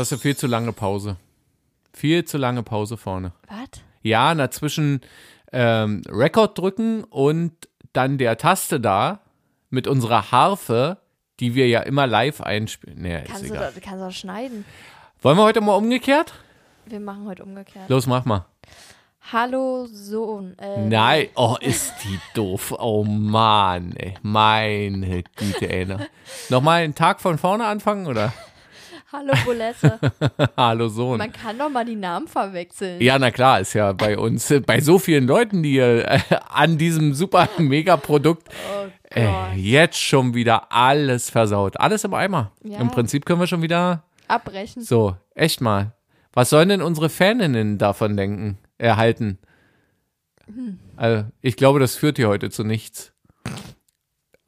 hast du viel zu lange Pause. Viel zu lange Pause vorne. Was? Ja, na zwischen ähm, Rekord drücken und dann der Taste da mit unserer Harfe, die wir ja immer live einspielen. Nee, ist Kannst du, egal. da, kannst du auch schneiden. Wollen wir heute mal umgekehrt? Wir machen heute umgekehrt. Los, mach mal. Hallo Sohn. Äh, Nein, oh, ist die doof. Oh Mann, ey. Meine Güte, ey. ne? Nochmal einen Tag von vorne anfangen, oder? Hallo Bulette. Hallo Sohn. Man kann doch mal die Namen verwechseln. Ja, na klar, ist ja bei uns, bei so vielen Leuten, die äh, an diesem super Mega-Produkt Oh äh, jetzt schon wieder alles versaut. Alles im Eimer. Ja. Im Prinzip können wir schon wieder Abbrechen. so, echt mal. Was sollen denn unsere Faninnen davon denken, erhalten? Hm. Also, ich glaube, das führt hier heute zu nichts.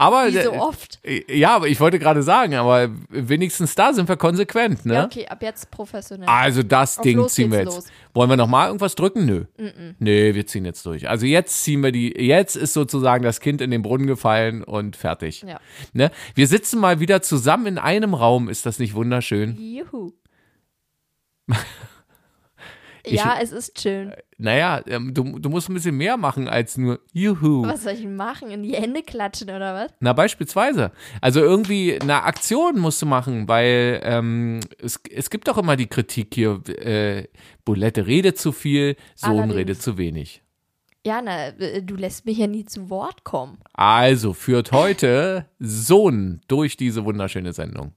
Aber Wie so äh, oft. ja, aber ich wollte gerade sagen, aber wenigstens da sind wir konsequent, ne? Ja, okay, ab jetzt professionell. Also das Auf Ding ziehen wir jetzt. los. Wollen wir noch mal irgendwas drücken? Nö. Nö, wir ziehen jetzt durch. Also jetzt ziehen wir die, jetzt ist sozusagen das Kind in den Brunnen gefallen und fertig. Ja. Ne? Wir sitzen mal wieder zusammen in einem Raum. Ist das nicht wunderschön? Juhu. ja, es ist schön. Naja, ähm, du, du musst ein bisschen mehr machen als nur Juhu. Was soll ich machen? In die Hände klatschen oder was? Na, beispielsweise. Also irgendwie eine Aktion musst du machen, weil ähm, es, es gibt doch immer die Kritik hier, äh, Bulette redet zu viel, Sohn Allerdings. redet zu wenig. Ja, na, äh, du lässt mich ja nie zu Wort kommen. Also führt heute Sohn durch diese wunderschöne Sendung.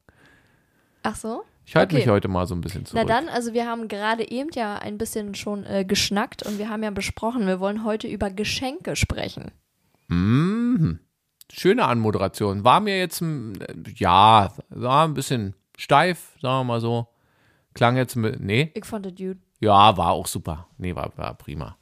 Ach so? Ich halte Okay. mich heute mal so ein bisschen zurück. Na dann, also wir haben gerade eben ja ein bisschen schon äh, geschnackt und wir haben ja besprochen, wir wollen heute über Geschenke sprechen. Mhm. Schöne Anmoderation. War mir jetzt, mm, ja, war ein bisschen steif, sagen wir mal so. Klang jetzt mit, nee, Ich fand das gut. ja, war auch super. Nee, war, war prima.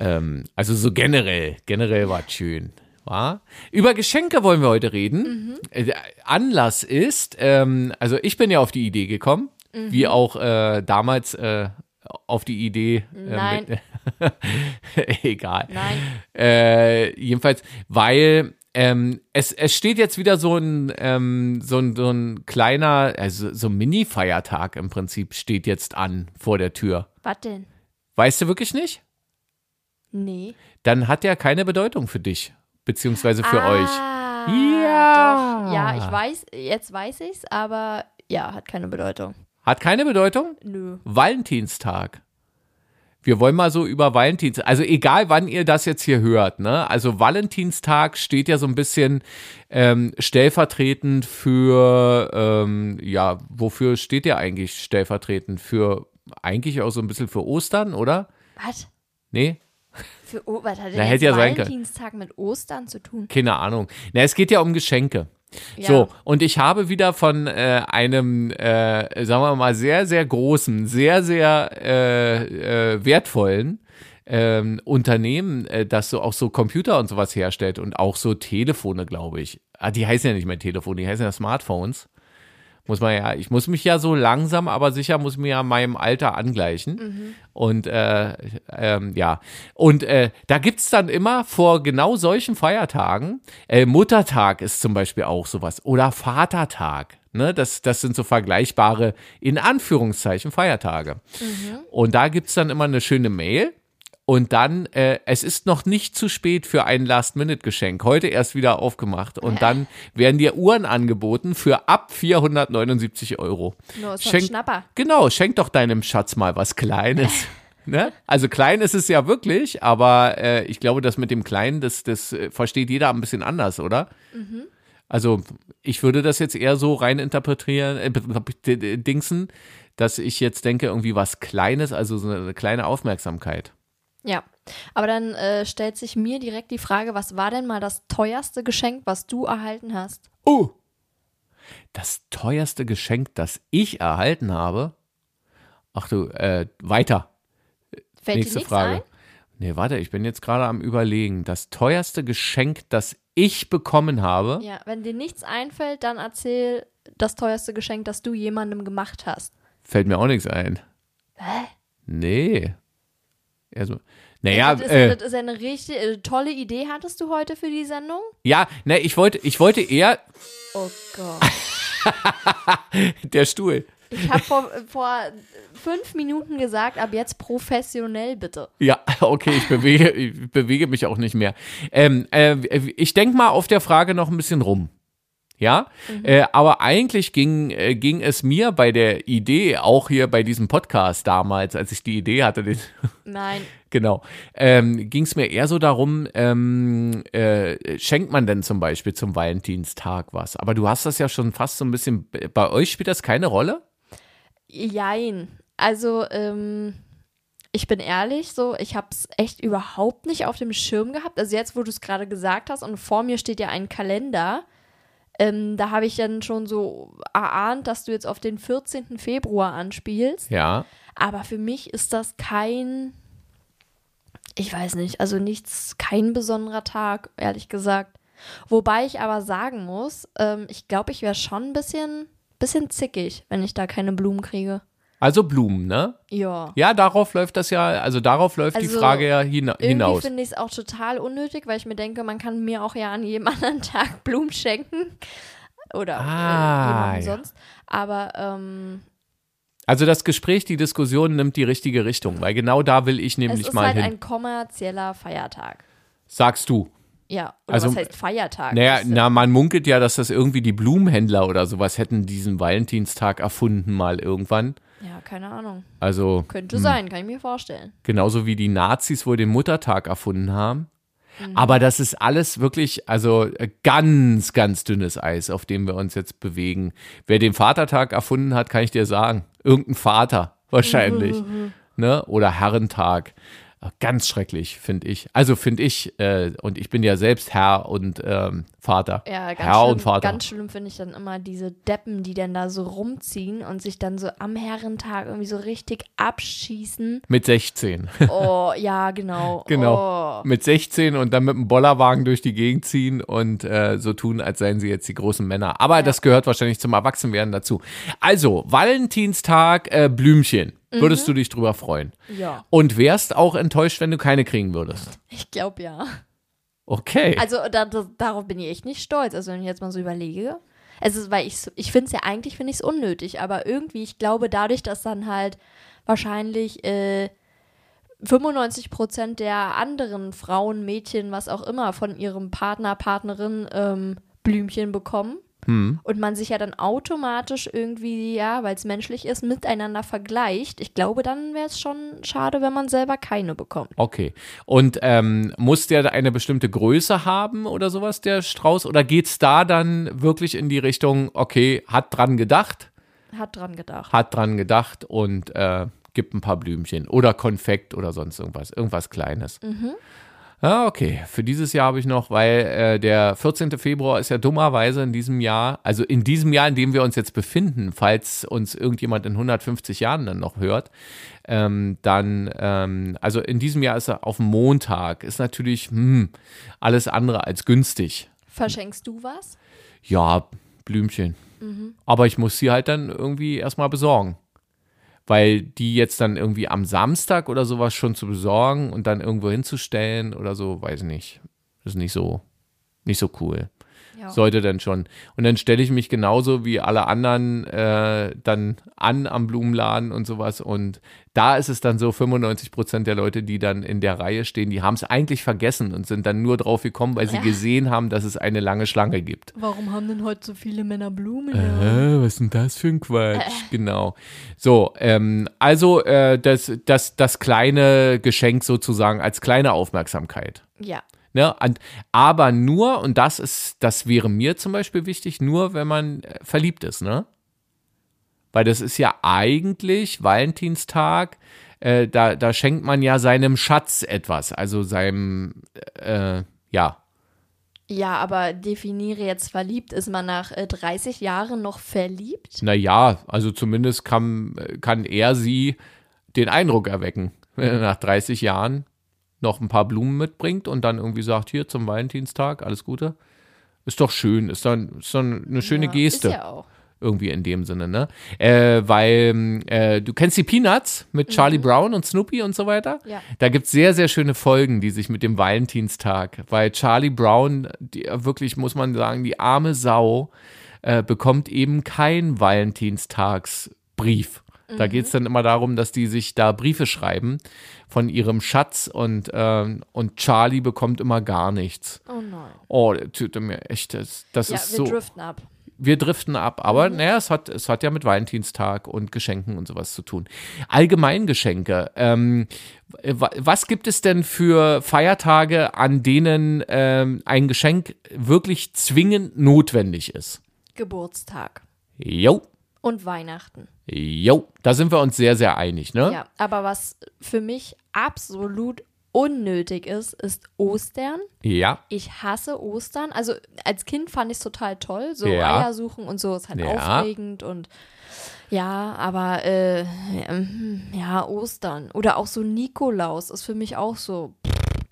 Ähm, also so generell, generell war es schön. War? Über Geschenke wollen wir heute reden. Äh, der Anlass ist, ähm, also ich bin ja auf die Idee gekommen, wie auch äh, damals äh, auf die Idee. Äh, Nein. Mit, egal. Nein. Äh, jedenfalls, weil ähm, es, es steht jetzt wieder so ein, ähm, so ein, so ein kleiner, also so ein Mini-Feiertag im Prinzip steht jetzt an vor der Tür. Was denn? Weißt du wirklich nicht? Nee. Dann hat der keine Bedeutung für dich, beziehungsweise für ah, euch. Ja. Doch. Ja, ich weiß, jetzt weiß ich's, aber ja, hat keine Bedeutung. Hat keine Bedeutung? Nö. Valentinstag. Wir wollen mal so über Valentins, also egal wann ihr das jetzt hier hört, ne? Also Valentinstag steht ja so ein bisschen ähm, stellvertretend für, ähm, ja, wofür steht der eigentlich stellvertretend? Für eigentlich auch so ein bisschen für Ostern, oder? Was? Nee? Für o was hat denn Na, jetzt hätte ja. Valentinstag mit Ostern zu tun? Keine Ahnung. Na, es geht ja um Geschenke. Ja. So, und ich habe wieder von äh, einem, äh, sagen wir mal, sehr, sehr großen, sehr, sehr äh, äh, wertvollen ähm, Unternehmen, äh, das so auch so Computer und sowas herstellt und auch so Telefone, glaube ich. Ah, die heißen ja nicht mehr Telefone, die heißen ja Smartphones. Muss man ja, ich muss mich ja so langsam, aber sicher muss mir ja meinem Alter angleichen. Und äh, ähm, ja, und äh, da gibt's dann immer vor genau solchen Feiertagen, äh, Muttertag ist zum Beispiel auch sowas oder Vatertag. Ne, das, das sind so vergleichbare, in Anführungszeichen, Feiertage. Und da gibt's dann immer eine schöne Mail. Und dann, äh, es ist noch nicht zu spät für ein Last-Minute-Geschenk. Heute erst wieder aufgemacht. Und dann werden dir Uhren angeboten für ab 479 Euro. Nur ein Schenk- Schnapper. Genau, schenk doch deinem Schatz mal was Kleines. ne? Also klein ist es ja wirklich, aber äh, ich glaube, das mit dem Kleinen, das, das äh, versteht jeder ein bisschen anders, oder? Also ich würde das jetzt eher so rein interpretieren, äh, dingsen, dass ich jetzt denke, irgendwie was Kleines, also so eine kleine Aufmerksamkeit. Ja. Aber dann äh, stellt sich mir direkt die Frage, was war denn mal das teuerste Geschenk, was du erhalten hast? Oh! Das teuerste Geschenk, das ich erhalten habe. Ach du, äh, weiter. Fällt Nächste dir nichts Frage. ein? Nee, warte, ich bin jetzt gerade am Überlegen. Das teuerste Geschenk, das ich bekommen habe. Ja, wenn dir nichts einfällt, dann erzähl das teuerste Geschenk, das du jemandem gemacht hast. Fällt mir auch nichts ein. Hä? Nee. Also, naja, das, ist, äh, das ist eine richtig äh, tolle Idee, hattest du heute für die Sendung? ja, ne, ich wollte, ich wollte eher Oh Gott. der Stuhl. Ich habe vor, vor fünf Minuten gesagt, ab jetzt professionell bitte. Ja, okay, ich bewege, ich bewege mich auch nicht mehr. Ähm, äh, ich denke mal auf der Frage noch ein bisschen rum. Ja, Mhm. äh, aber eigentlich ging, äh, ging es mir bei der Idee, auch hier bei diesem Podcast damals, als ich die Idee hatte, den, Nein, genau, ähm, ging es mir eher so darum, ähm, äh, schenkt man denn zum Beispiel zum Valentinstag was? Aber du hast das ja schon fast so ein bisschen, bei euch spielt das keine Rolle? jein. Also, ähm, ich bin ehrlich, so, ich habe es echt überhaupt nicht auf dem Schirm gehabt. Also jetzt, wo du es gerade gesagt hast und vor mir steht ja ein Kalender, ähm, da habe ich dann schon so erahnt, dass du jetzt auf den 14. Februar anspielst. Ja. Aber für mich ist das kein, ich weiß nicht, also nichts, kein besonderer Tag, ehrlich gesagt. Wobei ich aber sagen muss, ähm, ich glaube, ich wäre schon ein bisschen, bisschen zickig, wenn ich da keine Blumen kriege. Also Blumen, ne? Ja. Ja, darauf läuft das ja, also darauf läuft die Also, Frage ja hina Irgendwie hinaus. finde ich es auch total unnötig, weil ich mir denke, man kann mir auch ja an jedem anderen Tag Blumen schenken. Oder Ah, äh, jemandem ja. sonst. Aber ähm, Also das Gespräch, die Diskussion nimmt die richtige Richtung, weil genau da will ich es nämlich ist mal halt hin. ein kommerzieller Feiertag. Sagst du. Ja, oder Also, was heißt Feiertag? Naja, na, man munkelt ja, dass das irgendwie die Blumenhändler oder sowas hätten diesen Valentinstag erfunden mal irgendwann. ja, keine Ahnung. Also Hm. Könnte sein, kann ich mir vorstellen. genauso wie die Nazis wohl den Muttertag erfunden haben. Aber das ist alles wirklich, also ganz, ganz dünnes Eis, auf dem wir uns jetzt bewegen. Wer den Vatertag erfunden hat, kann ich dir sagen. Irgendein Vater, wahrscheinlich. ne? Oder Herrentag. Ganz schrecklich, finde ich. Also finde ich, äh, und ich bin ja selbst Herr und ähm, Vater. Ja, ganz Herr schlimm, und Vater. ganz schlimm finde ich dann immer diese Deppen, die dann da so rumziehen und sich dann so am Herrentag irgendwie so richtig abschießen. Mit 16. Oh, ja, genau. Genau. Oh. Mit 16 und dann mit dem Bollerwagen durch die Gegend ziehen und äh, so tun, als seien sie jetzt die großen Männer. Aber das gehört wahrscheinlich zum Erwachsenwerden dazu. Also, Valentinstag, äh, Blümchen. Würdest du dich drüber freuen? Ja, Und wärst auch enttäuscht, wenn du keine kriegen würdest. ich glaube ja. Okay. Also da, da, darauf bin ich echt nicht stolz. Also wenn ich jetzt mal so überlege. Es ist, weil ich, ich finde es ja eigentlich, finde ich es unnötig, aber irgendwie, ich glaube, dadurch, dass dann halt wahrscheinlich äh, 95 Prozent der anderen Frauen, Mädchen, was auch immer, von ihrem Partner, Partnerin ähm, Blümchen bekommen. Und man sich ja dann automatisch irgendwie, ja, weil es menschlich ist, miteinander vergleicht. Ich glaube, dann wäre es schon schade, wenn man selber keine bekommt. Okay. Und ähm, muss der eine bestimmte Größe haben oder sowas, der Strauß? Oder geht's da dann wirklich in die Richtung, okay, hat dran gedacht, Hat dran gedacht. hat dran gedacht und äh, gibt ein paar Blümchen oder Konfekt oder sonst irgendwas, irgendwas Kleines. Ja, okay. Für dieses Jahr habe ich noch, weil äh, der 14. Februar ist ja dummerweise in diesem Jahr, also in diesem Jahr, in dem wir uns jetzt befinden, falls uns irgendjemand in 150 Jahren dann noch hört, ähm, dann, ähm, also in diesem Jahr ist er auf Montag, ist natürlich hm, alles andere als günstig. Verschenkst du was? Ja, Blümchen. Aber ich muss sie halt dann irgendwie erstmal besorgen. Weil die jetzt dann irgendwie am Samstag oder sowas schon zu besorgen und dann irgendwo hinzustellen oder so, weiß ich nicht. Ist nicht so, nicht so cool. Ja. Sollte dann schon. Und dann stelle ich mich genauso wie alle anderen äh, dann an am Blumenladen und sowas. Und da ist es dann so, 95 Prozent der Leute, die dann in der Reihe stehen, die haben es eigentlich vergessen und sind dann nur drauf gekommen, weil sie Ja. gesehen haben, dass es eine lange Schlange gibt. Warum haben denn heute so viele Männer Blumen? Äh, was ist denn das für ein Quatsch? Genau. So, ähm, also äh, das, das, das kleine Geschenk sozusagen als kleine Aufmerksamkeit. Ja. Ne? Und, aber nur, und das ist, das wäre mir zum Beispiel wichtig, nur wenn man äh, verliebt ist, ne? Weil das ist ja eigentlich Valentinstag, äh, da, da schenkt man ja seinem Schatz etwas, also seinem, äh, ja, Ja, aber definiere jetzt verliebt. Ist man nach äh, 30 Jahren noch verliebt? Naja, also zumindest kann, kann er sie den Eindruck erwecken, er nach 30 Jahren noch ein paar Blumen mitbringt und dann irgendwie sagt, hier zum Valentinstag, alles Gute. Ist doch schön, ist dann, ist dann eine schöne ja, Geste. Ist ja auch. Irgendwie in dem Sinne, ne? Äh, weil äh, du kennst die Peanuts mit Charlie Brown und Snoopy und so weiter? Ja. Da gibt es sehr, sehr schöne Folgen, die sich mit dem Valentinstag, weil Charlie Brown, die, wirklich muss man sagen, die arme Sau, äh, bekommt eben kein Valentinstagsbrief Brief. Da geht es dann immer darum, dass die sich da Briefe schreiben von ihrem Schatz und, ähm, und Charlie bekommt immer gar nichts. Oh nein. Oh, tut mir echt, das, das Ja, ist wir so. driften ab. Wir driften ab, aber naja, es hat, es hat ja mit Valentinstag und Geschenken und sowas zu tun. Allgemeingeschenke. Ähm, wa- was gibt es denn für Feiertage, an denen ähm, ein Geschenk wirklich zwingend notwendig ist? Geburtstag Jo, und Weihnachten. jo, da sind wir uns sehr, sehr einig, ne? Ja, aber was für mich absolut unnötig ist, ist Ostern. Ja, Ich hasse Ostern. Also als Kind fand ich es total toll. So Ja. Eier suchen und so ist halt Ja. aufregend und ja, aber äh, ja, Ostern. Oder auch so Nikolaus ist für mich auch so.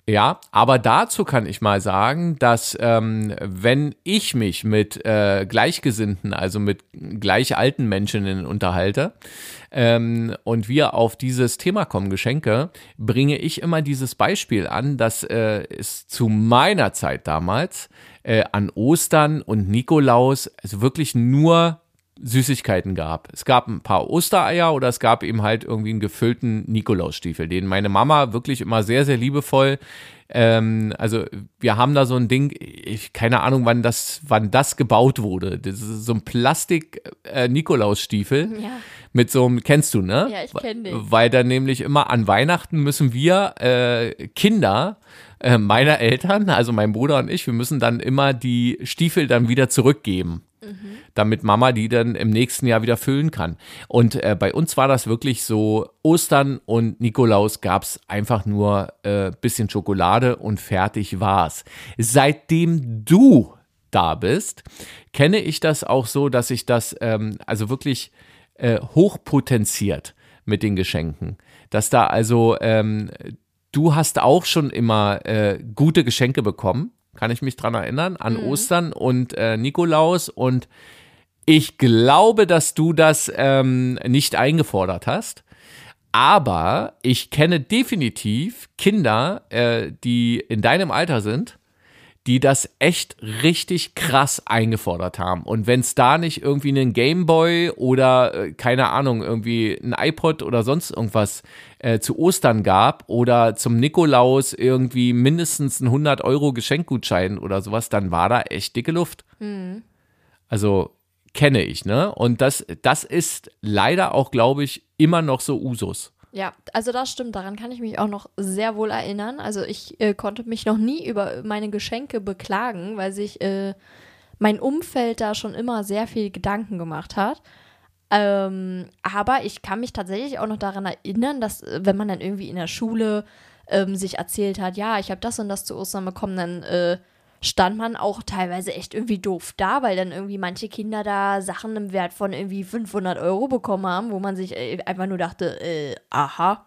Ja, aber dazu kann ich mal sagen, dass ähm, wenn ich mich mit äh, Gleichgesinnten, also mit gleich alten Menschen unterhalte ähm, und wir auf dieses Thema kommen, Geschenke, bringe ich immer dieses Beispiel an, dass äh, es zu meiner Zeit damals äh, an Ostern und Nikolaus also wirklich nur Süßigkeiten gab. Es gab ein paar Ostereier oder es gab eben halt irgendwie einen gefüllten Nikolausstiefel, den meine Mama wirklich immer sehr, sehr liebevoll ähm, also wir haben da so ein Ding, ich keine Ahnung, wann das, wann das gebaut wurde. Das ist so ein Plastik äh, Ja. mit so einem, kennst du, ne? Ja, ich kenn den. Weil dann nämlich immer an Weihnachten müssen wir äh, Kinder äh, meiner Eltern, also mein Bruder und ich, wir müssen dann immer die Stiefel dann wieder zurückgeben damit Mama die dann im nächsten Jahr wieder füllen kann. Und äh, bei uns war das wirklich so, Ostern und Nikolaus gab's einfach nur äh, bisschen Schokolade und fertig war's. Seitdem du da bist, kenne ich das auch so, dass ich das ähm, also wirklich äh, hochpotenziert mit den Geschenken. Dass da also, ähm, du hast auch schon immer äh, gute Geschenke bekommen, kann ich mich dran erinnern, an Ostern und äh, Nikolaus. Und ich glaube, dass du das ähm, nicht eingefordert hast. Aber ich kenne definitiv Kinder, äh, die in deinem Alter sind, die das echt richtig krass eingefordert haben. Und wenn es da nicht irgendwie einen Gameboy oder äh, keine Ahnung, irgendwie ein iPod oder sonst irgendwas äh, zu Ostern gab oder zum Nikolaus irgendwie mindestens ein 100 Euro Geschenkgutschein oder sowas, dann war da echt dicke Luft. Also kenne ich, ne? Und das, das ist leider auch, glaube ich, immer noch so Usus. Ja, also das stimmt, daran kann ich mich auch noch sehr wohl erinnern. Also ich äh, konnte mich noch nie über meine Geschenke beklagen, weil sich äh, mein Umfeld da schon immer sehr viel Gedanken gemacht hat. Ähm, aber ich kann mich tatsächlich auch noch daran erinnern, dass äh, wenn man dann irgendwie in der Schule ähm, sich erzählt hat, ja, ich habe das und das zu Ostern bekommen, dann äh, stand man auch teilweise echt irgendwie doof da, weil dann irgendwie manche Kinder da Sachen im Wert von irgendwie 500 Euro bekommen haben, wo man sich äh, einfach nur dachte, äh, aha.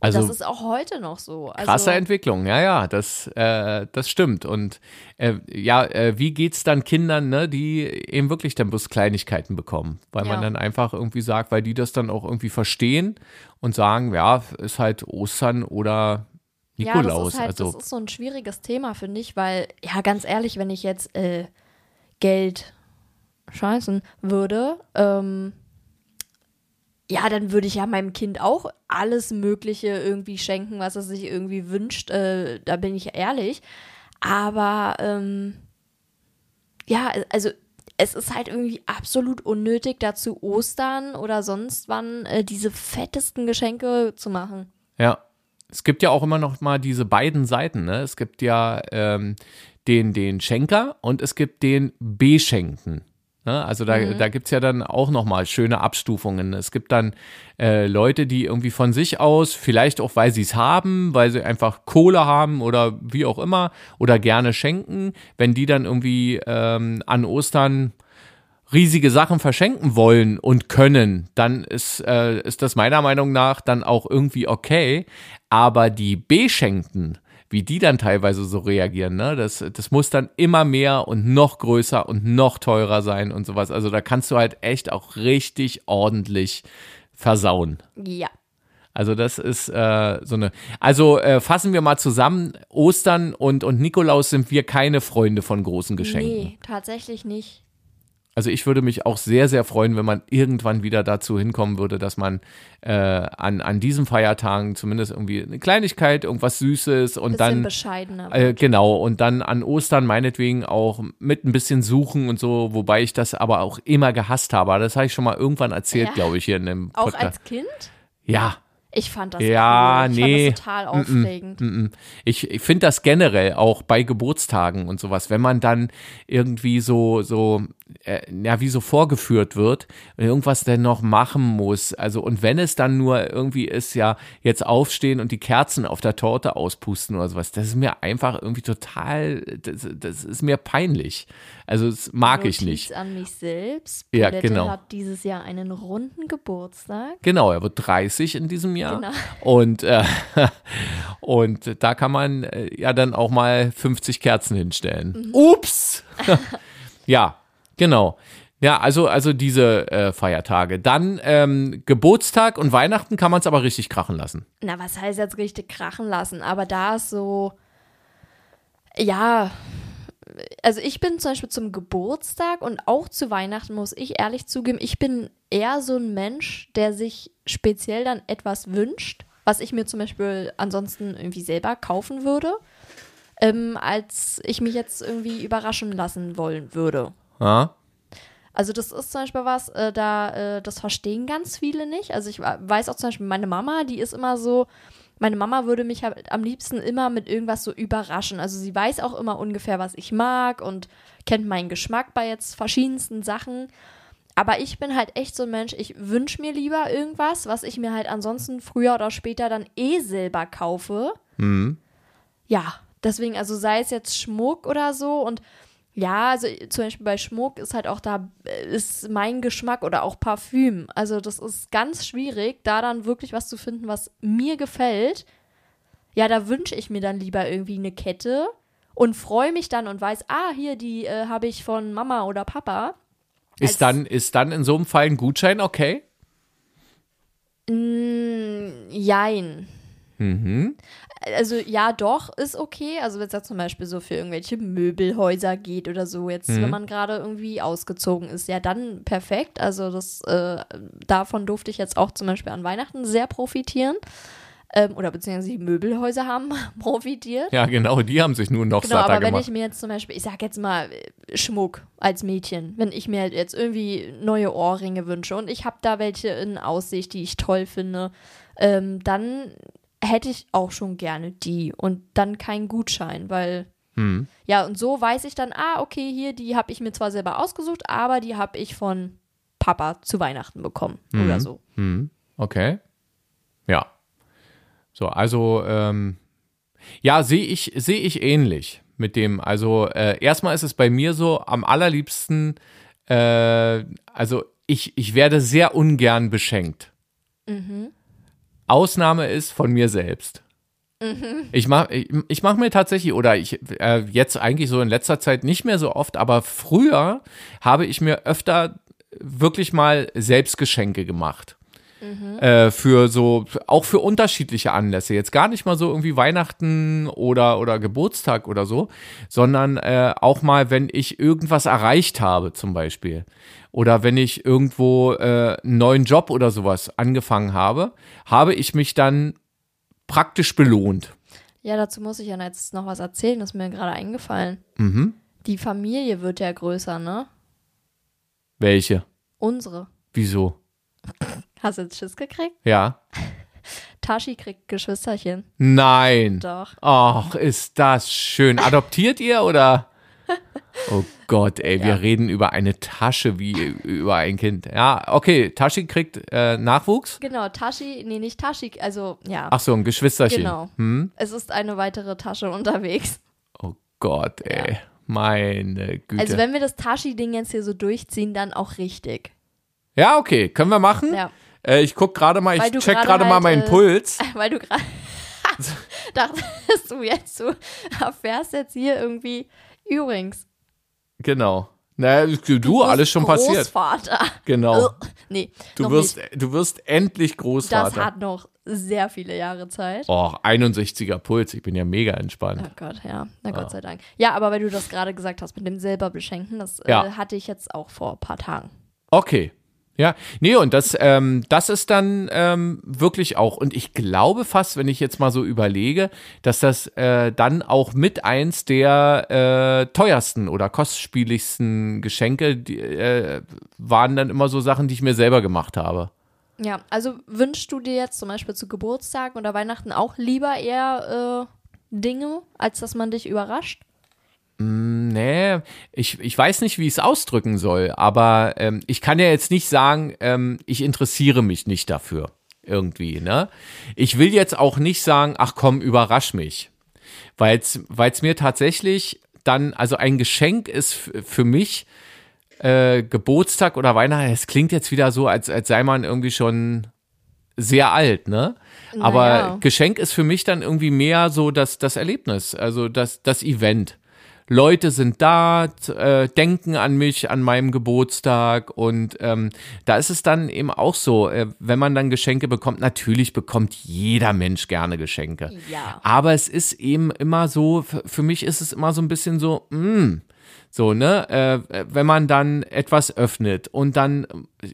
Und Also das ist auch heute noch so. Also, krasse Entwicklung, ja, ja, das, äh, das stimmt. Und äh, ja, äh, wie geht's dann Kindern, ne, die eben wirklich dann bloß Kleinigkeiten bekommen? Weil man Ja. dann einfach irgendwie sagt, weil die das dann auch irgendwie verstehen und sagen, ja, ist halt Ostern oder Ja, Nikolaus. das ist halt, also das ist so ein schwieriges Thema, finde ich, weil, ja, ganz ehrlich, wenn ich jetzt äh, Geld scheißen würde, ähm, ja, dann würde ich ja meinem Kind auch alles Mögliche irgendwie schenken, was es sich irgendwie wünscht. Äh, da bin ich ehrlich. Aber ähm, ja, also es ist halt irgendwie absolut unnötig, dazu Ostern oder sonst wann äh, diese fettesten Geschenke zu machen. Ja, es gibt ja auch immer noch mal diese beiden Seiten. Ne? Es gibt ja ähm, den, den Schenker und es gibt den Beschenken. Ne? Also da, da gibt es ja dann auch noch mal schöne Abstufungen. Es gibt dann äh, Leute, die irgendwie von sich aus, vielleicht auch weil sie es haben, weil sie einfach Kohle haben oder wie auch immer oder gerne schenken, wenn die dann irgendwie ähm, an Ostern riesige Sachen verschenken wollen und können, dann ist, äh, ist das meiner Meinung nach dann auch irgendwie okay. Aber die Beschenkten, wie die dann teilweise so reagieren, ne, das, das muss dann immer mehr und noch größer und noch teurer sein und sowas. Also da kannst du halt echt auch richtig ordentlich versauen. Ja. Also das ist äh, so eine. Also äh, fassen wir mal zusammen: Ostern und und Nikolaus sind wir keine Freunde von großen Geschenken. Nee, tatsächlich nicht. Also ich würde mich auch sehr, sehr freuen, wenn man irgendwann wieder dazu hinkommen würde, dass man äh, an, an diesen Feiertagen zumindest irgendwie eine Kleinigkeit, irgendwas Süßes und Bisschen dann bescheidener. äh, genau, und dann an Ostern meinetwegen auch mit ein bisschen Suchen und so, wobei ich das aber auch immer gehasst habe. Das habe ich schon mal irgendwann erzählt, Ja. glaube ich, hier in dem auch Podcast. als Kind? ja, Ich fand das Ja, cool. Ich nee. fand das total aufregend. Mm-mm. Ich, ich finde das generell auch bei Geburtstagen und sowas, wenn man dann irgendwie so, so, ja, wie so vorgeführt wird und irgendwas denn noch machen muss. Also, und wenn es dann nur irgendwie ist, ja, jetzt aufstehen und die Kerzen auf der Torte auspusten oder sowas, das ist mir einfach irgendwie total, das, das ist mir peinlich. Also, das mag ich Notiz nicht. an mich selbst. Ja, Paulette genau. hat dieses Jahr einen runden Geburtstag. Genau, er wird 30 in diesem Jahr. Genau. Und, äh, und da kann man äh, ja dann auch mal 50 Kerzen hinstellen. Mhm. Ups! ja, genau. Ja, also, also diese äh, Feiertage. Dann ähm, Geburtstag und Weihnachten kann man es aber richtig krachen lassen. Na, was heißt jetzt richtig krachen lassen? Aber da ist so, ja, also ich bin zum Beispiel zum Geburtstag und auch zu Weihnachten, muss ich ehrlich zugeben, ich bin eher so ein Mensch, der sich speziell dann etwas wünscht, was ich mir zum Beispiel ansonsten irgendwie selber kaufen würde, ähm, als ich mich jetzt irgendwie überraschen lassen wollen würde. Ja? Also das ist zum Beispiel was, äh, da äh, das verstehen ganz viele nicht. Also ich weiß auch zum Beispiel, meine Mama, die ist immer so, meine Mama würde mich halt am liebsten immer mit irgendwas so überraschen. Also sie weiß auch immer ungefähr, was ich mag und kennt meinen Geschmack bei jetzt verschiedensten Sachen. Aber ich bin halt echt so ein Mensch, ich wünsche mir lieber irgendwas, was ich mir halt ansonsten früher oder später dann eh selber kaufe. Mhm. Ja, deswegen, also sei es jetzt Schmuck oder so und ja, also zum Beispiel bei Schmuck ist halt auch da, äh, ist mein Geschmack oder auch Parfüm. Also das ist ganz schwierig, da dann wirklich was zu finden, was mir gefällt. Ja, da wünsche ich mir dann lieber irgendwie eine Kette und freue mich dann und weiß, ah, hier, die äh, habe ich von Mama oder Papa. Als- Ist dann, ist dann in so einem Fall ein Gutschein okay? Mm, jein. Mhm. Also ja, doch, ist okay. Also wenn es ja zum Beispiel so für irgendwelche Möbelhäuser geht oder so, jetzt Mhm. wenn man gerade irgendwie ausgezogen ist, ja dann perfekt. Also das, äh, davon durfte ich jetzt auch zum Beispiel an Weihnachten sehr profitieren. Ähm, oder beziehungsweise die Möbelhäuser haben profitiert. Ja, genau, die haben sich nun noch Genau, satter aber wenn gemacht. ich mir jetzt zum Beispiel, ich sag jetzt mal äh, Schmuck als Mädchen, wenn ich mir jetzt irgendwie neue Ohrringe wünsche und ich habe da welche in Aussicht, die ich toll finde, ähm, dann hätte ich auch schon gerne die und dann keinen Gutschein, weil Hm. ja und so weiß ich dann, ah okay, hier die habe ich mir zwar selber ausgesucht, aber die habe ich von Papa zu Weihnachten bekommen oder so. Hm, okay. Ja. So, also, ähm, ja, sehe ich, sehe ich ähnlich mit dem. Also, äh, erstmal ist es bei mir so, am allerliebsten, äh, also ich, ich werde sehr ungern beschenkt. Ausnahme ist von mir selbst. Ich mache ich, ich mach mir tatsächlich, oder ich äh, jetzt eigentlich so in letzter Zeit nicht mehr so oft, aber früher habe ich mir öfter wirklich mal Selbstgeschenke gemacht. Äh, für so, auch für unterschiedliche Anlässe. Jetzt gar nicht mal so irgendwie Weihnachten oder, oder Geburtstag oder so, sondern äh, auch mal, wenn ich irgendwas erreicht habe, zum Beispiel. Oder wenn ich irgendwo äh, einen neuen Job oder sowas angefangen habe, habe ich mich dann praktisch belohnt. Ja, dazu muss ich ja jetzt noch was erzählen, das ist mir gerade eingefallen. Mhm. Die Familie wird ja größer, ne? Welche? Unsere. Wieso? Hast du jetzt Schiss gekriegt? Ja. Tashi kriegt Geschwisterchen. Nein. Doch. Ach, ist das schön. Adoptiert ihr oder? Oh Gott, ey, wir Ja. reden über eine Tasche wie über ein Kind. Ja, okay, Tashi kriegt äh, Nachwuchs. Genau, Tashi, nee, nicht Tashi, also ja. Ach so, ein Geschwisterchen. Genau. Hm? Es ist eine weitere Tasche unterwegs. Oh Gott, ey. Meine Güte. Also wenn wir das Tashi-Ding jetzt hier so durchziehen, dann auch richtig. ja, okay, können wir machen? Ja. Äh, ich guck gerade mal, Weil ich check gerade gerade mal halt, meinen äh, Puls. Weil du gerade dachtest du jetzt, du erfährst jetzt hier irgendwie übrigens. Genau. Na, du, du alles schon passiert. Großvater. Genau. Nee, Du wirst, nicht. du wirst endlich Das Großvater. hat noch sehr viele Jahre Zeit. Oh, 61er Puls, ich bin ja mega entspannt. Oh Gott, ja. Na Gott sei Dank. Ja, aber weil du das gerade gesagt hast mit dem selber beschenken, das Ja. äh, hatte ich jetzt auch vor ein paar Tagen. Okay. Ja, nee, und das, ähm, das ist dann ähm, wirklich auch, und ich glaube fast, wenn ich jetzt mal so überlege, dass das äh, dann auch mit eins der äh, teuersten oder kostspieligsten Geschenke die, äh, waren dann immer so Sachen, die ich mir selber gemacht habe. Ja, also wünschst du dir jetzt zum Beispiel zu Geburtstagen oder Weihnachten auch lieber eher äh, Dinge, als dass man dich überrascht? Nee, ich, ich weiß nicht, wie ich es ausdrücken soll, aber ähm, ich kann ja jetzt nicht sagen, ähm, ich interessiere mich nicht dafür irgendwie, ne? Ich will jetzt auch nicht sagen, ach komm, überrasch mich, weil es mir tatsächlich dann, also ein Geschenk ist für mich äh, Geburtstag oder Weihnachten, es klingt jetzt wieder so, als, als sei man irgendwie schon sehr alt, ne? Aber Naja. Geschenk ist für mich dann irgendwie mehr so das, das Erlebnis, also das, das Event. Leute sind da, äh, denken an mich, an meinem Geburtstag und ähm, da ist es dann eben auch so, äh, wenn man dann Geschenke bekommt, natürlich bekommt jeder Mensch gerne Geschenke. Ja. Aber es ist eben immer so, für mich ist es immer so ein bisschen so, mh, so, ne, äh, wenn man dann etwas öffnet und dann,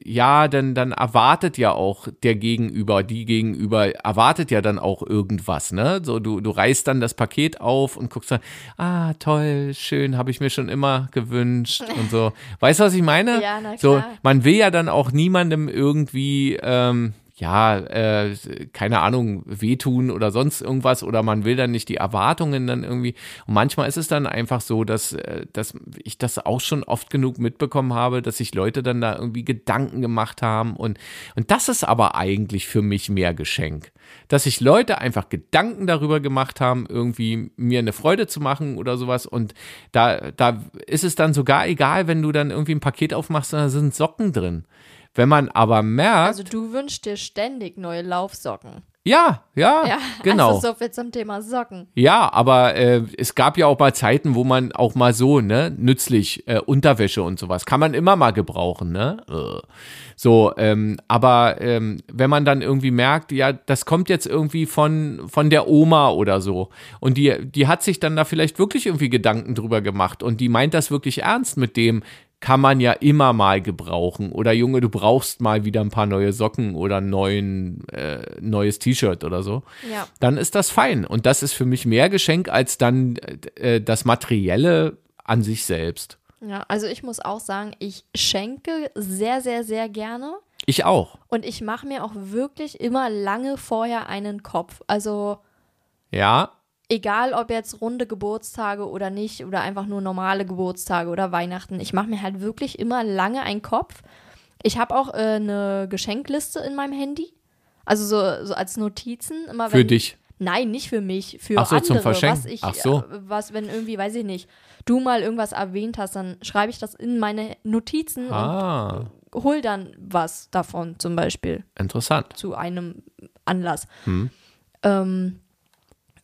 ja, dann, dann erwartet ja auch der Gegenüber, die Gegenüber erwartet ja dann auch irgendwas, ne? So, du, du reißt dann das Paket auf und guckst dann, ah, toll, schön, habe ich mir schon immer gewünscht und so. Weißt du, was ich meine? Ja, na So, klar. man will ja dann auch niemandem irgendwie, ähm, ja, äh, keine Ahnung, wehtun oder sonst irgendwas oder man will dann nicht die Erwartungen dann irgendwie. Und manchmal ist es dann einfach so, dass, äh, dass ich das auch schon oft genug mitbekommen habe, dass sich Leute dann da irgendwie Gedanken gemacht haben und, und das ist aber eigentlich für mich mehr Geschenk. Dass sich Leute einfach Gedanken darüber gemacht haben, irgendwie mir eine Freude zu machen oder sowas. Und da, da ist es dann sogar egal, wenn du dann irgendwie ein Paket aufmachst da sind Socken drin. Wenn man aber merkt, Also du wünschst dir ständig neue Laufsocken. ja, ja, Ja, genau. Also so viel zum Thema Socken. Ja, aber äh, es gab ja auch mal Zeiten, wo man auch mal so, ne, nützlich, äh, Unterwäsche und sowas, kann man immer mal gebrauchen, ne? Äh. So, ähm, aber ähm, wenn man dann irgendwie merkt, ja, das kommt jetzt irgendwie von, von der Oma oder so und die, die hat sich dann da vielleicht wirklich irgendwie Gedanken drüber gemacht und die meint das wirklich ernst mit dem, kann man ja immer mal gebrauchen. Oder Junge, du brauchst mal wieder ein paar neue Socken oder ein neuen, äh, neues T-Shirt oder so Ja. dann ist das fein. Und das ist für mich mehr Geschenk als dann äh, das Materielle an sich selbst. Ja, also ich muss auch sagen, ich schenke sehr, sehr, sehr gerne. Ich auch. Und ich mache mir auch wirklich immer lange vorher einen Kopf. Also Ja, egal ob jetzt runde Geburtstage oder nicht oder einfach nur normale Geburtstage oder Weihnachten, ich mache mir halt wirklich immer lange einen Kopf. Ich habe auch äh, eine Geschenkliste in meinem Handy. Also so, so als Notizen. Immer für dich. Nein, nicht für mich, für Ach so, zum andere. Verschenken. Was ich, Ach so. äh, was, wenn irgendwie, weiß ich nicht, du mal irgendwas erwähnt hast, dann schreibe ich das in meine Notizen Ah, und hol dann was davon, zum Beispiel interessant. zu einem Anlass. Hm. Ähm,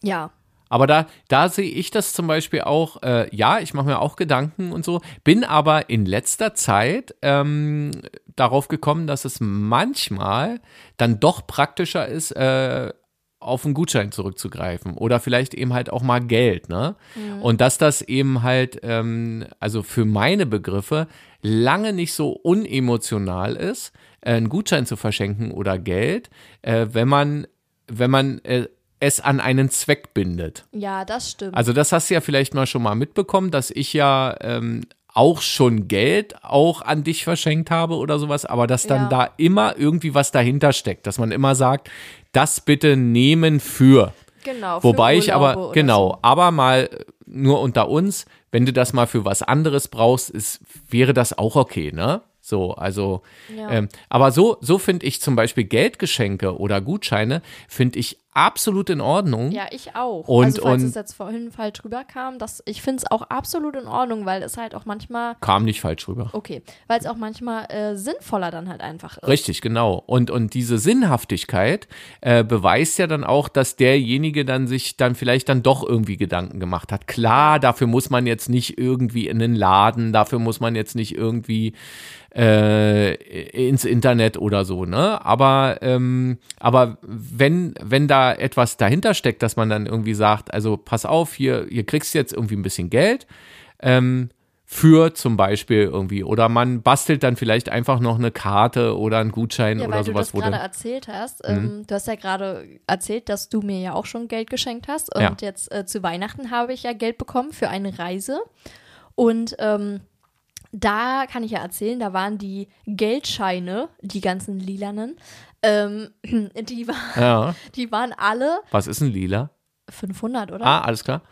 ja, Aber da, da sehe ich das zum Beispiel auch, äh, ja, ich mache mir auch Gedanken und so, bin aber in letzter Zeit ähm, darauf gekommen, dass es manchmal dann doch praktischer ist, äh, auf einen Gutschein zurückzugreifen oder vielleicht eben halt auch mal Geld, ne? Und dass das eben halt, ähm, also für meine Begriffe, lange nicht so unemotional ist, äh, einen Gutschein zu verschenken oder Geld, äh, wenn man, wenn man äh, es an einen Zweck bindet. ja, das stimmt. Also das hast du ja vielleicht mal schon mal mitbekommen, dass ich ja ähm, auch schon Geld auch an dich verschenkt habe oder sowas, aber dass dann Ja. da immer irgendwie was dahinter steckt, dass man immer sagt, das bitte nehmen für. genau. für Wobei ich aber, genau, So. aber mal nur unter uns, wenn du das mal für was anderes brauchst, ist, wäre das auch okay, ne? So, also, Ja. ähm, aber so, so finde ich zum Beispiel Geldgeschenke oder Gutscheine, finde ich absolut in Ordnung. Ja, ich auch. Und- also falls und- es jetzt vorhin falsch rüberkam, das, ich finde es auch absolut in Ordnung, weil es halt auch manchmal, Kam nicht falsch rüber. okay, weil es auch manchmal äh, sinnvoller dann halt einfach ist. Richtig, genau. Und, und diese Sinnhaftigkeit äh, beweist ja dann auch, dass derjenige dann sich dann vielleicht dann doch irgendwie Gedanken gemacht hat. Klar, dafür muss man jetzt nicht irgendwie in den Laden, dafür muss man jetzt nicht irgendwie äh, ins Internet oder so, ne? Aber, ähm, aber wenn, wenn da etwas dahinter steckt, dass man dann irgendwie sagt, also pass auf, hier, hier kriegst du jetzt irgendwie ein bisschen Geld, ähm, für zum Beispiel irgendwie. Oder man bastelt dann vielleicht einfach noch eine Karte oder einen Gutschein Ja, oder weil du sowas, das wo gerade erzählt hast. Ähm, du hast ja gerade erzählt, dass du mir ja auch schon Geld geschenkt hast. Und Ja. jetzt äh, zu Weihnachten habe ich ja Geld bekommen für eine Reise. Und ähm, da kann ich ja erzählen, da waren die Geldscheine, die ganzen lilanen, ähm, die, war, Ja. die waren alle Was ist ein Lila? 500, oder? Ah, alles klar.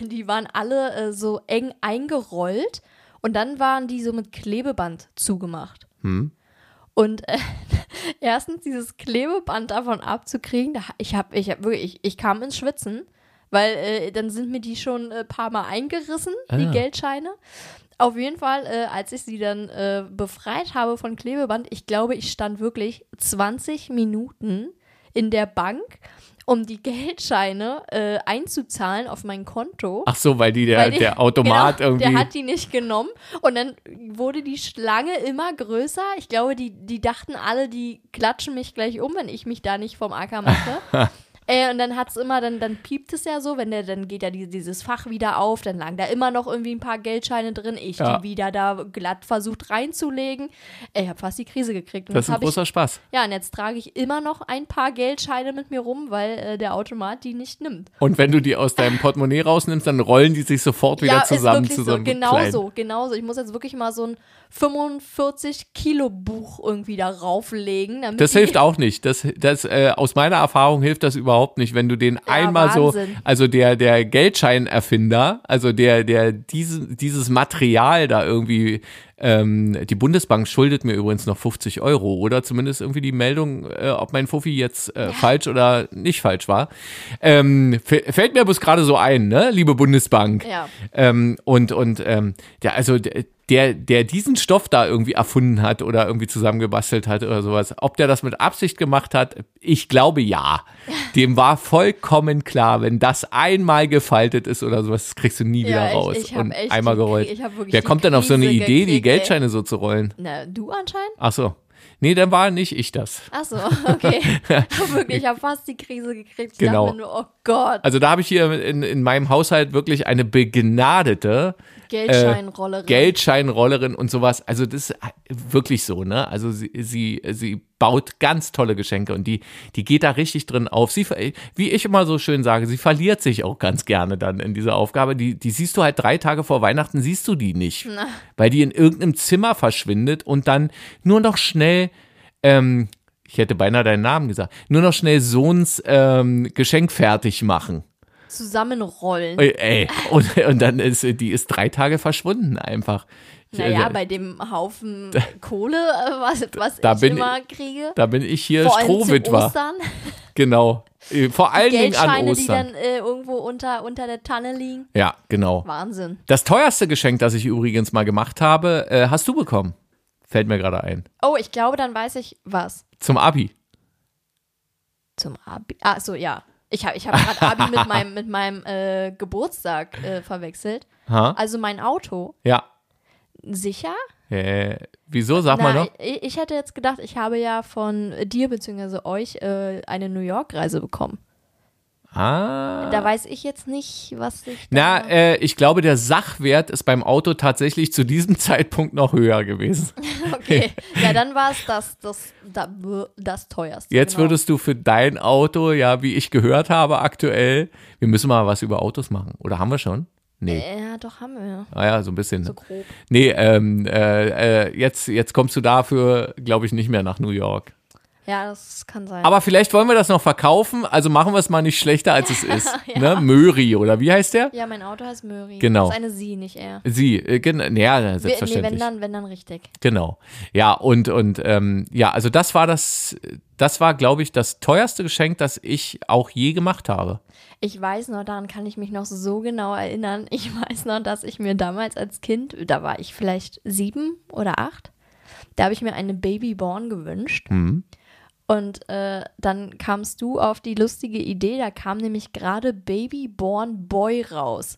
Die waren alle äh, so eng eingerollt und dann waren die so mit Klebeband zugemacht. Hm. Und äh, erstens dieses Klebeband davon abzukriegen, da, ich habe, ich habe wirklich, ich, ich kam ins Schwitzen, weil äh, dann sind mir die schon ein paar Mal eingerissen, die Ah. Geldscheine. Auf jeden Fall, äh, als ich sie dann äh, befreit habe von Klebeband, ich glaube, ich stand wirklich 20 Minuten in der Bank, um die Geldscheine äh, einzuzahlen auf mein Konto. Ach so, weil die der, Weil die- der Automat genau, irgendwie. Der hat die nicht genommen und dann wurde die Schlange immer größer. Ich glaube, die, die dachten alle, die klatschen mich gleich um, wenn ich mich da nicht vom Acker mache. äh, und dann hat es immer, dann, dann piept es ja so, wenn der, dann geht ja die, dieses Fach wieder auf, dann lagen da immer noch irgendwie ein paar Geldscheine drin. Ich Ja. die wieder da glatt versucht reinzulegen. Ich habe fast die Krise gekriegt. Und das ist ein hab ich großer Spaß. ja, und jetzt trage ich immer noch ein paar Geldscheine mit mir rum, weil äh, der Automat die nicht nimmt. Und wenn du die aus deinem Portemonnaie rausnimmst, dann rollen die sich sofort wieder ja, zusammen ist wirklich zu so Genau kleinen. so, genau so. Ich muss jetzt wirklich mal so ein 45 Kilo Buch irgendwie da rauflegen. Das hilft auch nicht. Das, das, äh, aus meiner Erfahrung hilft das überhaupt nicht, wenn du den einmal Wahnsinn. so, also der, der Geldscheinerfinder, also der, der diese, dieses Material da irgendwie, ähm, die Bundesbank schuldet mir übrigens noch 50 Euro oder zumindest irgendwie die Meldung, äh, ob mein Fuffi jetzt äh, falsch oder nicht falsch war. Ähm, fällt mir bloß gerade so ein, ne, liebe Bundesbank. Ja. Ähm, und und ähm, der, also der, der diesen Stoff da irgendwie erfunden hat oder irgendwie zusammengebastelt hat oder sowas, ob der das mit Absicht gemacht hat, ich glaube ja. Dem war vollkommen klar, wenn das einmal gefaltet ist oder sowas, das kriegst du nie wieder Ja, ich- raus. ich hab und einmal die- gerollt. ich Wer die kommt denn auf so eine Idee, die gekriegt, ey. Geldscheine so zu rollen? Na, du anscheinend? Ach so. Nee, dann war nicht ich das. Achso, okay. Aber wirklich, ich habe fast die Krise gekriegt. Ich Genau. dachte mir nur, oh Gott, Also da habe ich hier in, in meinem Haushalt wirklich eine begnadete Geldscheinrollerin. Geldscheinrollerin und sowas. Also das ist wirklich so, ne? Also sie, sie, sie baut ganz tolle Geschenke und die, die geht da richtig drin auf. Sie, wie ich immer so schön sage, sie verliert sich auch ganz gerne dann in dieser Aufgabe. Die, die siehst du halt drei Tage vor Weihnachten, siehst du die nicht. Weil die in irgendeinem Zimmer verschwindet und dann nur noch schnell, ähm, ich hätte beinahe deinen Namen gesagt, nur noch schnell Sohns ähm, Geschenk fertig machen. Zusammenrollen. Ey. Und, und dann ist die ist drei Tage verschwunden einfach. Naja, äh, bei dem Haufen Kohle, äh, was, was Da ich bin immer kriege. da bin ich hier Strohwitwer. Ostern. Genau. Äh, Vor allen Dingen an Geldscheine, die Ostern. dann äh, irgendwo unter, unter der Tanne liegen. Ja, genau. Wahnsinn. Das teuerste Geschenk, das ich übrigens mal gemacht habe, äh, hast du bekommen. Fällt mir gerade ein. Oh, ich glaube, dann weiß ich was. Zum Abi. Zum Abi. Ah, so, ja. Ich habe ich hab gerade Abi mit meinem, mit meinem äh, Geburtstag äh, verwechselt. Ha? Also mein Auto. Ja. Sicher? Äh, wieso? Sag mal Na, noch. ich, ich hätte jetzt gedacht, ich habe ja von dir bzw. euch äh, eine New York-Reise bekommen. Ah. Da weiß ich jetzt nicht, was ich. Na, äh, ich glaube, der Sachwert ist beim Auto tatsächlich zu diesem Zeitpunkt noch höher gewesen. Okay, ja, dann war es das, das, das, das teuerste. Jetzt genau. würdest du für dein Auto, ja, wie ich gehört habe aktuell, wir müssen mal was über Autos machen. Oder haben wir schon? Nee. Ja, doch, haben wir. Ah ja, so ein bisschen. So grob. Nee, ähm, äh, äh, jetzt, jetzt kommst du dafür, glaube ich, nicht mehr nach New York. Ja, das kann sein. Aber vielleicht wollen wir das noch verkaufen, also machen wir es mal nicht schlechter, als es ist. ne? Möri, oder wie heißt der? ja, mein Auto heißt Möri. Genau. Das ist eine Sie, nicht er. Sie, äh, gen- ja, Wir, nee, selbstverständlich. wenn dann, wenn dann richtig. Genau. Ja, und, und ähm, ja, also das war das, das war, glaube ich, das teuerste Geschenk, das ich auch je gemacht habe. Ich weiß noch, daran kann ich mich noch so genau erinnern. Ich weiß noch, dass ich mir damals als Kind, da war ich vielleicht sieben oder acht, da habe ich mir eine Babyborn gewünscht. Mhm. Und äh, dann kamst du auf die lustige Idee, da kam nämlich gerade Babyborn Boy raus.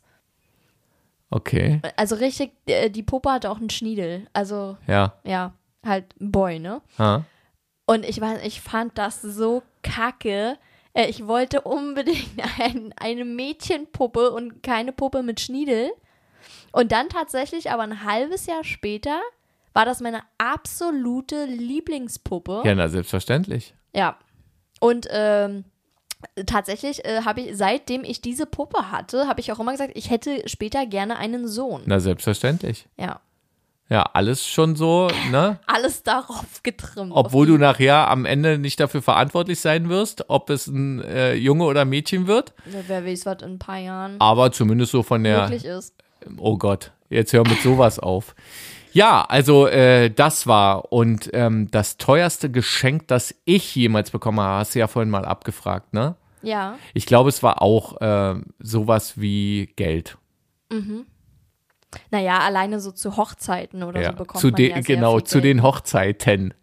Okay. Also richtig, äh, die Puppe hatte auch einen Schniedel. Also, Ja. ja, halt Boy, ne? Ha. Und ich weiß, ich fand das so kacke. Äh, Ich wollte unbedingt ein, eine Mädchenpuppe und keine Puppe mit Schniedel. Und dann tatsächlich, aber ein halbes Jahr später, war das meine absolute Lieblingspuppe. Ja, na, selbstverständlich. Ja. Und ähm, tatsächlich äh, habe ich, seitdem ich diese Puppe hatte, habe ich auch immer gesagt, ich hätte später gerne einen Sohn. Na, selbstverständlich. Ja. Ja, alles schon so, ne? Alles darauf getrimmt. Obwohl du nachher am Ende nicht dafür verantwortlich sein wirst, ob es ein äh, Junge oder Mädchen wird. die, wer weiß, was in ein paar Jahren Aber zumindest so von der. möglich ist. Oh Gott, jetzt hör mit sowas auf. Ja, also äh, das war und ähm, das teuerste Geschenk, das ich jemals bekommen habe, hast du ja vorhin mal abgefragt, ne? Ja. Ich glaube, es war auch äh, sowas wie Geld. Naja, alleine so zu Hochzeiten oder ja. so bekommt zu man den, ja genau, zu den Hochzeiten.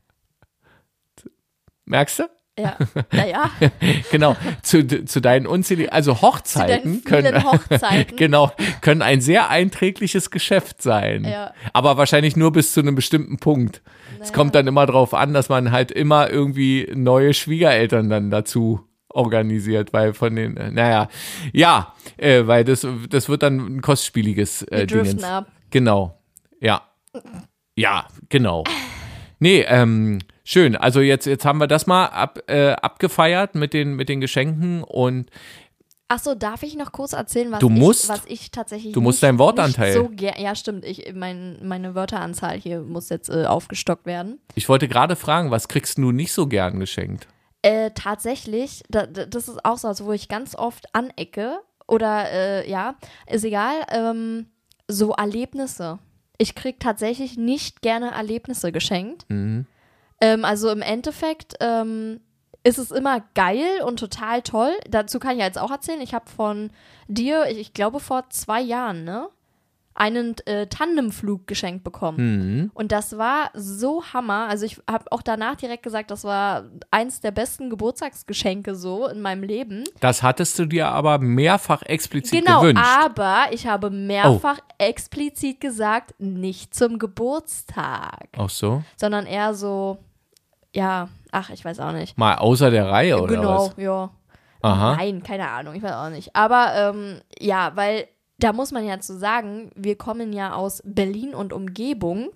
Merkst du? Ja, naja, Genau, zu, zu deinen unzähligen, also Hochzeiten können, Hochzeiten. genau, können ein sehr einträgliches Geschäft sein. Ja. Aber wahrscheinlich nur bis zu einem bestimmten Punkt. Es kommt dann immer darauf an, dass man halt immer irgendwie neue Schwiegereltern dann dazu organisiert, weil von den, äh, naja, ja, äh, weil das, das wird dann ein kostspieliges äh, Wir ab. Genau, ja. Ja, genau. Nee, ähm, schön. Also jetzt, jetzt haben wir das mal ab, äh, abgefeiert mit den, mit den Geschenken und Achso, darf ich noch kurz erzählen, was, Du musst. ich, was ich tatsächlich Du musst nicht, deinen Wortanteil. So ja, stimmt. Ich, mein, meine Wörteranzahl hier muss jetzt äh, aufgestockt werden. ich wollte gerade fragen, was kriegst du nicht so gern geschenkt? Äh, tatsächlich, da, das ist auch so, also wo ich ganz oft anecke oder äh, ja, ist egal, ähm, so Erlebnisse. Ich krieg tatsächlich nicht gerne Erlebnisse geschenkt. Mhm. Ähm, also im Endeffekt ähm, ist es immer geil und total toll. Dazu kann ich jetzt auch erzählen. Ich habe von dir, ich, ich glaube vor zwei Jahren, ne, einen äh, Tandemflug geschenkt bekommen. Mhm. Und das war so Hammer. Also ich habe auch danach direkt gesagt, das war eins der besten Geburtstagsgeschenke so in meinem Leben. Das hattest du dir aber mehrfach explizit Genau, gewünscht. Oh. aber ich habe mehrfach explizit gesagt, nicht zum Geburtstag, Auch so? sondern eher so, ja, ach, ich weiß auch nicht. Mal außer der Reihe oder genau, was? ja. Aha. Nein, keine Ahnung, ich weiß auch nicht. Aber ähm, ja, weil da muss man ja zu sagen, wir kommen ja aus Berlin und Umgebung.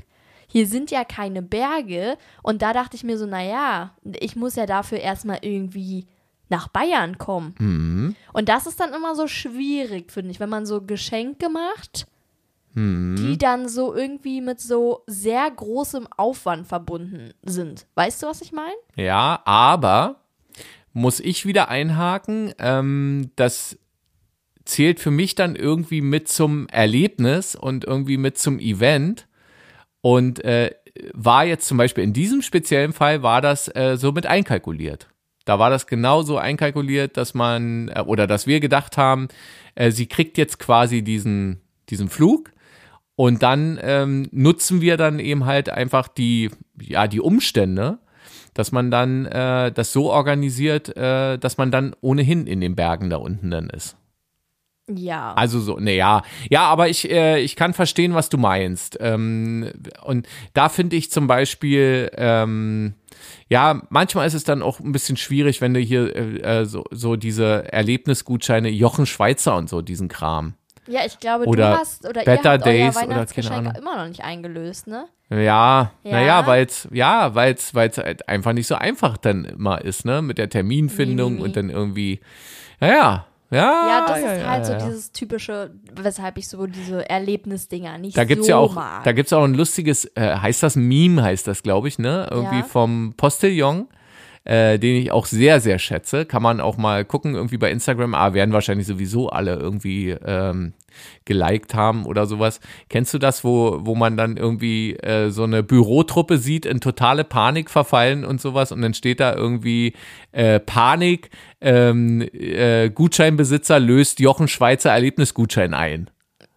Hier sind ja keine Berge. Und da dachte ich mir so, naja, ich muss ja dafür erstmal irgendwie nach Bayern kommen. Mhm. Und das ist dann immer so schwierig, finde ich, wenn man so Geschenke macht, Mhm. die dann so irgendwie mit so sehr großem Aufwand verbunden sind. Weißt du, was ich meine? Ja, aber muss ich wieder einhaken, ähm, das zählt für mich dann irgendwie mit zum Erlebnis und irgendwie mit zum Event. Und äh, war jetzt zum Beispiel in diesem speziellen Fall war das äh, so mit einkalkuliert. Da war das genau so einkalkuliert, dass man äh, oder dass wir gedacht haben, äh, sie kriegt jetzt quasi diesen, diesen Flug und dann ähm, nutzen wir dann eben halt einfach die, ja, die Umstände, dass man dann äh, das so organisiert, äh, dass man dann ohnehin in den Bergen da unten dann ist. Ja. Also so, ne, ja. Ja, aber ich, äh, ich kann verstehen, was du meinst. Ähm, und da finde ich zum Beispiel, ähm, ja, manchmal ist es dann auch ein bisschen schwierig, wenn du hier äh, äh, so, so diese Erlebnisgutscheine, Jochen Schweizer und so, diesen Kram. Ja, ich glaube, Oder du hast oder Better ihr habt Days euer oder Weihnachtsgeschenk Ahnung. immer noch nicht eingelöst, ne? Ja, Ja. naja, weil es, ja, weil es halt einfach nicht so einfach dann immer ist, ne? Mit der Terminfindung Nee, nee, nee. und dann irgendwie, ja, ja. Ja, Ja, das ja, ist ja, halt so ja. dieses typische, weshalb ich so diese Erlebnisdinger nicht Da gibt's so ja auch, mag. da gibt's auch ein lustiges, äh, heißt das Meme, heißt das, glaube ich, ne? Irgendwie Ja. vom Postillon. Äh, den ich auch sehr, sehr schätze. Kann man auch mal gucken, irgendwie bei Instagram. Ah, werden wahrscheinlich sowieso alle irgendwie ähm, geliked haben oder sowas. Kennst du das, wo, wo man dann irgendwie äh, so eine Bürotruppe sieht, in totale Panik verfallen und sowas und dann steht da irgendwie äh, Panik, ähm, äh, Gutscheinbesitzer löst Jochen Schweizer Erlebnisgutschein ein.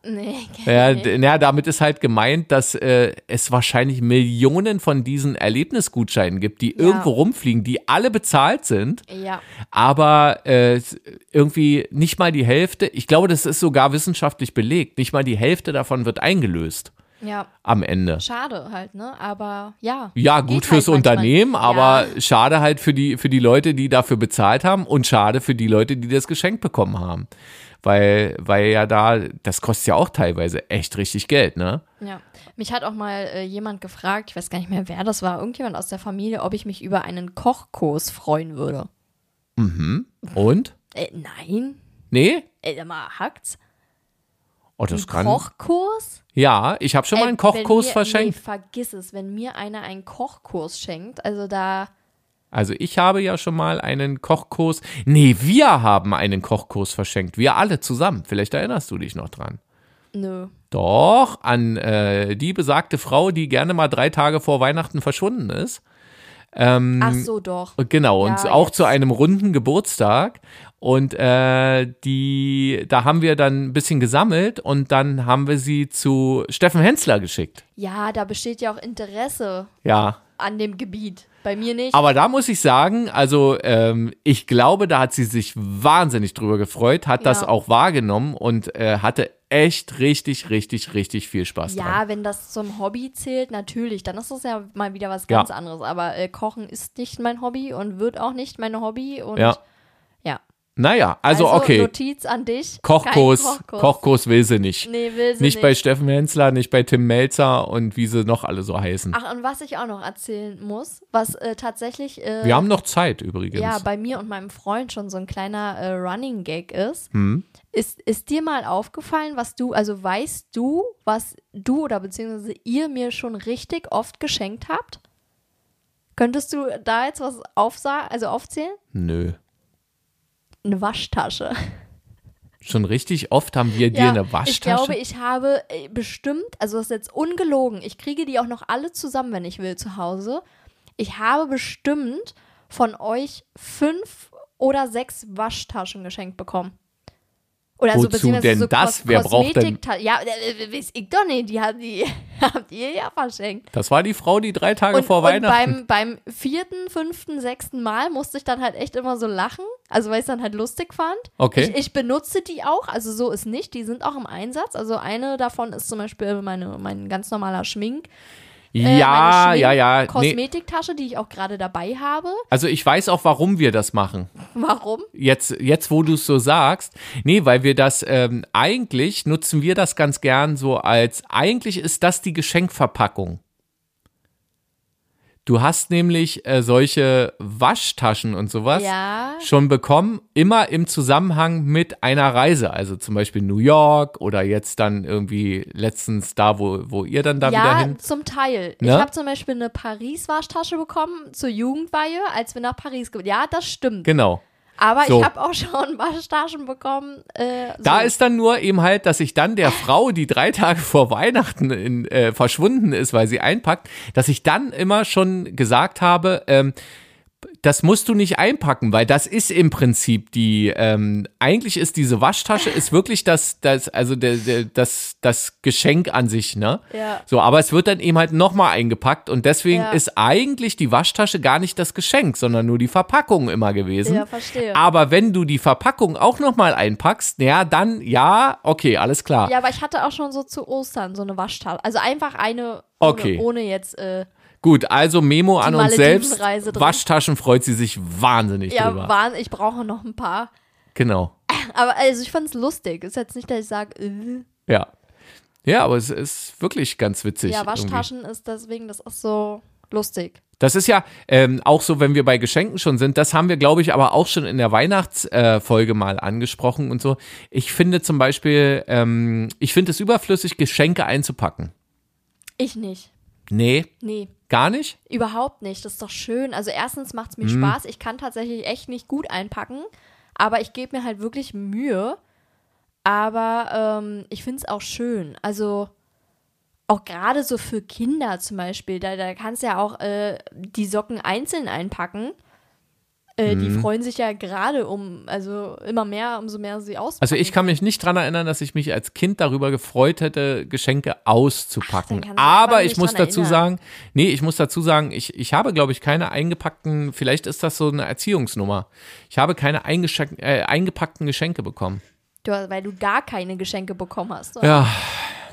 Nee, Ja, ja, damit ist halt gemeint, dass äh, es wahrscheinlich Millionen von diesen Erlebnisgutscheinen gibt, die irgendwo rumfliegen, die alle bezahlt sind. Ja. aber äh, irgendwie nicht mal die Hälfte, ich glaube, das ist sogar wissenschaftlich belegt, nicht mal die Hälfte davon wird eingelöst Ja. am Ende. Schade halt, ne? Aber ja. Ja, Geht gut halt fürs manchmal. Unternehmen, aber Ja. schade halt für die, für die Leute, die dafür bezahlt haben und schade für die Leute, die das Geschenk bekommen haben. Weil, weil ja da, das kostet ja auch teilweise echt richtig Geld, ne? Ja, mich hat auch mal äh, jemand gefragt, ich weiß gar nicht mehr, wer das war, irgendjemand aus der Familie, ob ich mich über einen Kochkurs freuen würde. Und? Äh, nein. Nee? Sag mal, hackt's? Oh, das Ein kann. Kochkurs? Ja, ich habe schon mal Ey, einen Kochkurs mir, verschenkt. Nee, vergiss es, wenn mir einer einen Kochkurs schenkt, also da, Also ich habe ja schon mal einen Kochkurs. Nee, wir haben einen Kochkurs verschenkt. Wir alle zusammen. Vielleicht erinnerst du dich noch dran. nö. Doch, an äh, die besagte Frau, die gerne mal drei Tage vor Weihnachten verschwunden ist. Ähm, Ach so, doch. Genau, und Ja, auch jetzt. zu einem runden Geburtstag. Und äh, die, da haben wir dann ein bisschen gesammelt und dann haben wir sie zu Steffen Hensler geschickt. Ja, da besteht ja auch Interesse Ja. an dem Gebiet. Bei mir nicht. Aber da muss ich sagen, also ähm, ich glaube, da hat sie sich wahnsinnig drüber gefreut, hat das Ja. auch wahrgenommen und äh, hatte echt richtig, richtig, richtig viel Spaß dran. Ja, wenn das zum Hobby zählt, natürlich, dann ist das ja mal wieder was Ja. ganz anderes. Aber äh, Kochen ist nicht mein Hobby und wird auch nicht mein Hobby. Und Ja. Ja. Naja, also, okay. Notiz an dich. Kochkurs, Kochkurs. Kochkurs will sie nicht. Nee, will sie nicht, nicht. bei Steffen Hensler, nicht bei Tim Melzer und wie sie noch alle so heißen. Ach, und was ich auch noch erzählen muss, was äh, tatsächlich äh, Wir haben noch Zeit übrigens. ja bei mir und meinem Freund schon so ein kleiner äh, Running Gag ist. Hm? Ist, ist dir mal aufgefallen, was du, also weißt du, was du oder beziehungsweise ihr mir schon richtig oft geschenkt habt? Könntest du da jetzt was aufsa also aufzählen? Nö. Eine Waschtasche. Schon richtig oft haben wir dir eine Ich Waschtasche. glaube, ich habe äh, bestimmt, also das ist jetzt ungelogen, ich kriege die auch noch alle zusammen, wenn ich will, zu Hause. Ich habe bestimmt von euch fünf oder sechs Waschtaschen geschenkt bekommen. Oder Wozu beziehungsweise denn so das? Kos Wer braucht denn- Ja, äh, weiß ich doch nicht, die, habt- die habt ihr ja verschenkt. das war die Frau, die drei Tage Und, vor und Weihnachten. beim, beim vierten, fünften, sechsten Mal musste ich dann halt echt immer so lachen, also weil ich es dann halt lustig fand. Okay. Ich, ich benutze die auch, also so ist nicht, die sind auch im Einsatz. Also eine davon ist zum Beispiel meine, mein ganz normaler Schmink. Äh, ja, meine ja, ja. Nee, Kosmetiktasche, die ich auch gerade dabei habe. also ich weiß auch, warum wir das machen. Warum? Jetzt, jetzt wo du es so sagst. Nee, weil wir das ähm, eigentlich nutzen wir das ganz gern so als, eigentlich ist das die Geschenkverpackung. Du hast nämlich äh, solche Waschtaschen und sowas Ja. schon bekommen, immer im Zusammenhang mit einer Reise. Also zum Beispiel New York oder jetzt dann irgendwie letztens da, wo, wo ihr dann da wieder Ja, hin. zum Teil. Ich Ne? habe zum Beispiel eine Paris-Waschtasche bekommen zur Jugendweihe, als wir nach Paris ge- Ja, das stimmt. Genau. Aber So. ich habe auch schon Waschtaschen bekommen. Äh, so. Da ist dann nur eben halt, dass ich dann der Frau, die drei Tage vor Weihnachten in, äh, verschwunden ist, weil sie einpackt, dass ich dann immer schon gesagt habe, ähm, das musst du nicht einpacken, weil das ist im Prinzip die, ähm, eigentlich ist diese Waschtasche ist wirklich das, das, also der, der, das, das Geschenk an sich, ne? Ja. So, aber es wird dann eben halt nochmal eingepackt und deswegen Ja. ist eigentlich die Waschtasche gar nicht das Geschenk, sondern nur die Verpackung immer gewesen. Ja, verstehe. Aber wenn du die Verpackung auch nochmal einpackst, ja, dann ja, okay, alles klar. Ja, aber ich hatte auch schon so zu Ostern so eine Waschtasche. Also einfach eine, ohne, Okay. ohne jetzt, äh, Gut, also Memo an uns selbst. Waschtaschen freut sie sich wahnsinnig ja, drüber. waren, ich brauche noch ein paar. Genau. Aber also ich fand es lustig. Ist jetzt nicht, dass ich sage, äh, Ja. Ja, aber es ist wirklich ganz witzig. ja, irgendwie. Waschtaschen ist deswegen, das ist so lustig. Das ist ja ähm, auch so, wenn wir bei Geschenken schon sind. Das haben wir, glaube ich, aber auch schon in der Weihnachtsfolge äh, mal angesprochen und so. Ich finde zum Beispiel, ähm, ich finde es überflüssig, Geschenke einzupacken. Ich nicht. Nee, Nee, gar nicht? überhaupt nicht. Das ist doch schön. Also erstens macht es mir Mhm. Spaß. Ich kann tatsächlich echt nicht gut einpacken, aber ich gebe mir halt wirklich Mühe. Aber ähm, ich finde es auch schön. Also auch gerade so für Kinder zum Beispiel, da, da kannst du ja auch äh, die Socken einzeln einpacken. Äh, Die Mhm. freuen sich ja gerade um, also immer mehr, umso mehr sie auspacken. Also ich kann mich nicht dran erinnern, dass ich mich als Kind darüber gefreut hätte, Geschenke auszupacken. Ach, Aber ich muss dazu erinnern. sagen, nee, ich muss dazu sagen, ich, ich habe, glaube ich, keine eingepackten, vielleicht ist das so eine Erziehungsnummer. Ich habe keine äh, eingepackten Geschenke bekommen. Du, weil du gar keine Geschenke bekommen hast. Ja,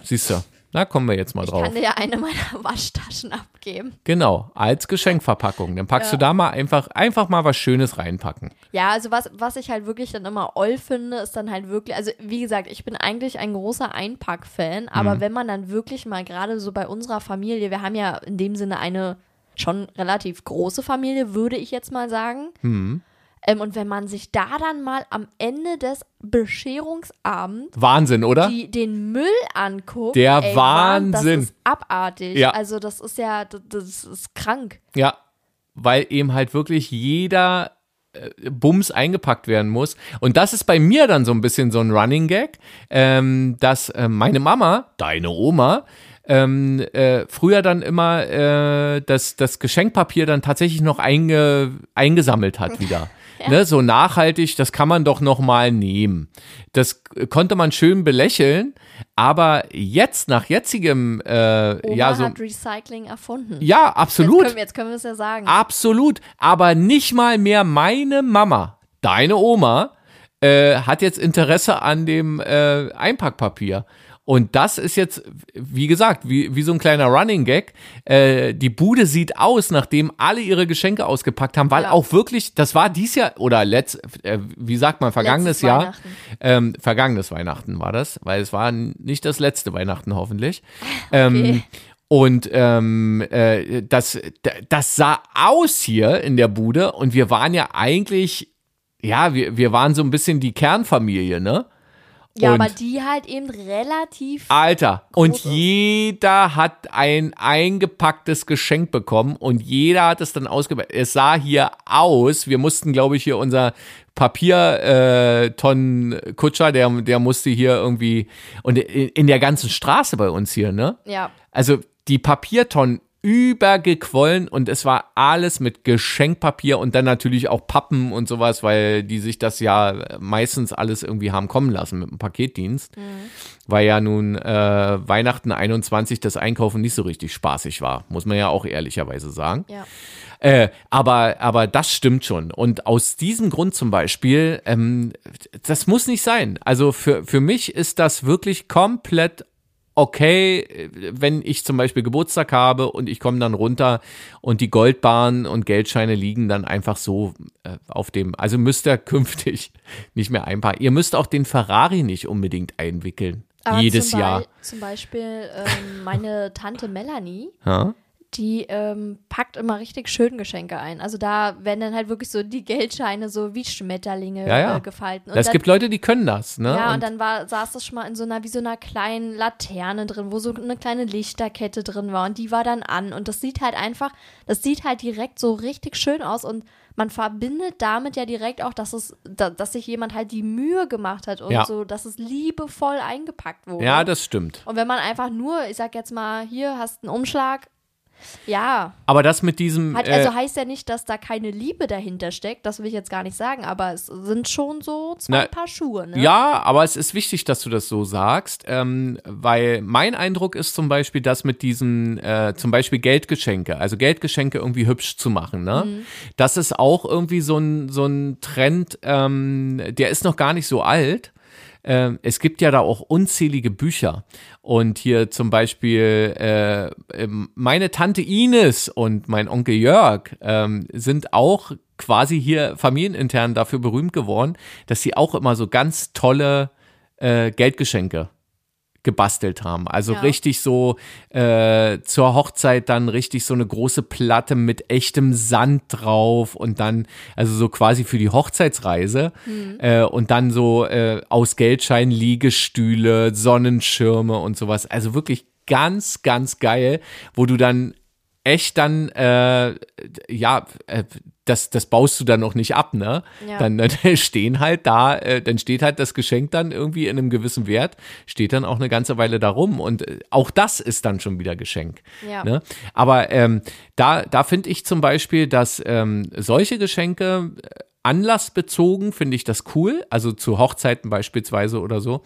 siehst du. Da kommen wir jetzt mal ich drauf. kann dir ja eine meiner Waschtaschen abgeben. Genau, als Geschenkverpackung. Dann packst Ja. du da mal einfach, einfach mal was Schönes reinpacken. Ja, also was, was ich halt wirklich dann immer oll finde, ist dann halt wirklich, also wie gesagt, ich bin eigentlich ein großer Einpack-Fan, Mhm. aber wenn man dann wirklich mal gerade so bei unserer Familie, wir haben ja in dem Sinne eine schon relativ große Familie, würde ich jetzt mal sagen. Mhm. Ähm, und wenn man sich da dann mal am Ende des Bescherungsabends Wahnsinn, oder? die, den Müll anguckt, Der ey, Wahnsinn. Das ist abartig. Ja. Also das ist ja, das, das ist krank. Ja, weil eben halt wirklich jeder äh, Bums eingepackt werden muss. Und das ist bei mir dann so ein bisschen so ein Running Gag, ähm, dass äh, meine Mama, deine Oma, ähm, äh, früher dann immer äh, das, das Geschenkpapier dann tatsächlich noch einge, eingesammelt hat wieder. Ne, so nachhaltig, das kann man doch noch mal nehmen. Das konnte man schön belächeln, aber jetzt nach jetzigem äh, Oma ja so hat Recycling erfunden. ja absolut jetzt können wir es ja sagen. Absolut. Aber nicht mal mehr meine Mama, deine Oma, äh, hat jetzt Interesse an dem äh, Einpackpapier. Und das ist jetzt, wie gesagt, wie, wie so ein kleiner Running Gag. Äh, die Bude sieht aus, nachdem alle ihre Geschenke ausgepackt haben, weil Ja. auch wirklich, das war dies Jahr oder letzt, äh, wie sagt man, vergangenes Jahr. Ähm, vergangenes Weihnachten war das, weil es war nicht das letzte Weihnachten hoffentlich. Ähm, und ähm, äh, das, das sah aus hier in der Bude und wir waren ja eigentlich, ja, wir, wir waren so ein bisschen die Kernfamilie, ne? Ja, Und- aber die halt eben relativ. Alter, und ist. jeder hat ein eingepacktes Geschenk bekommen und jeder hat es dann ausgepackt. Es sah hier aus, wir mussten, glaube ich, hier unser Papiertonnen-Kutscher, der, der musste hier irgendwie, und in, in der ganzen Straße bei uns hier, ne? Ja. Also die Papiertonnen übergequollen und es war alles mit Geschenkpapier und dann natürlich auch Pappen und sowas, weil die sich das ja meistens alles irgendwie haben kommen lassen mit dem Paketdienst, weil ja nun äh, Weihnachten 21 das Einkaufen nicht so richtig spaßig war, muss man ja auch ehrlicherweise sagen. Ja. Äh, aber, aber das stimmt schon. Und aus diesem Grund zum Beispiel, ähm, das muss nicht sein. Also für, für mich ist das wirklich komplett okay, wenn ich zum Beispiel Geburtstag habe und ich komme dann runter und die Goldbahn und Geldscheine liegen dann einfach so äh, auf dem, also müsst ihr künftig nicht mehr einpacken. Ihr müsst auch den Ferrari nicht unbedingt einwickeln. Aber jedes zum Jahr. Bei, zum Beispiel ähm, meine Tante Melanie, Ja? Die ähm, packt immer richtig schön Geschenke ein. Also da werden dann halt wirklich so die Geldscheine so wie Schmetterlinge Ja, ja. Äh, gefalten. Es dann, gibt Leute, die können das, ne? ja, und, dann war, saß das schon mal in so einer, wie so einer kleinen Laterne drin, wo so eine kleine Lichterkette drin war und die war dann an und das sieht halt einfach, das sieht halt direkt so richtig schön aus und man verbindet damit ja direkt auch, dass es, da, dass sich jemand halt die Mühe gemacht hat und Ja. so, dass es liebevoll eingepackt wurde. ja, das stimmt. Und wenn man einfach nur, ich sag jetzt mal, hier hast einen Umschlag, ja, Aber das mit diesem. hat, äh, also heißt ja nicht, dass da keine Liebe dahinter steckt, das will ich jetzt gar nicht sagen, aber es sind schon so zwei Na, Paar Schuhe, ne? Ja, aber es ist wichtig, dass du das so sagst, ähm, weil mein Eindruck ist zum Beispiel, dass mit diesen, äh, zum Beispiel Geldgeschenke, also Geldgeschenke irgendwie hübsch zu machen, ne? Das ist auch irgendwie so ein, so ein Trend, ähm, der ist noch gar nicht so alt. Ähm, es gibt ja da auch unzählige Bücher. Und hier zum Beispiel äh, ähm, meine Tante Ines und mein Onkel Jörg ähm, sind auch quasi hier familienintern dafür berühmt geworden, dass sie auch immer so ganz tolle äh, Geldgeschenke gebastelt haben. Also Ja. richtig so äh, zur Hochzeit dann richtig so eine große Platte mit echtem Sand drauf und dann, also so quasi für die Hochzeitsreise äh, und dann so äh, aus Geldschein Liegestühle, Sonnenschirme und sowas. Also wirklich ganz, ganz geil, wo du dann echt dann, äh, ja, äh, das, das baust du dann noch nicht ab, ne? Ja. Dann, dann stehen halt da, äh, dann steht halt das Geschenk dann irgendwie in einem gewissen Wert, steht dann auch eine ganze Weile da rum und äh, auch das ist dann schon wieder Geschenk. Ja. Ne? Aber ähm, da, da finde ich zum Beispiel, dass ähm, solche Geschenke äh, anlassbezogen finde ich das cool, also zu Hochzeiten beispielsweise oder so.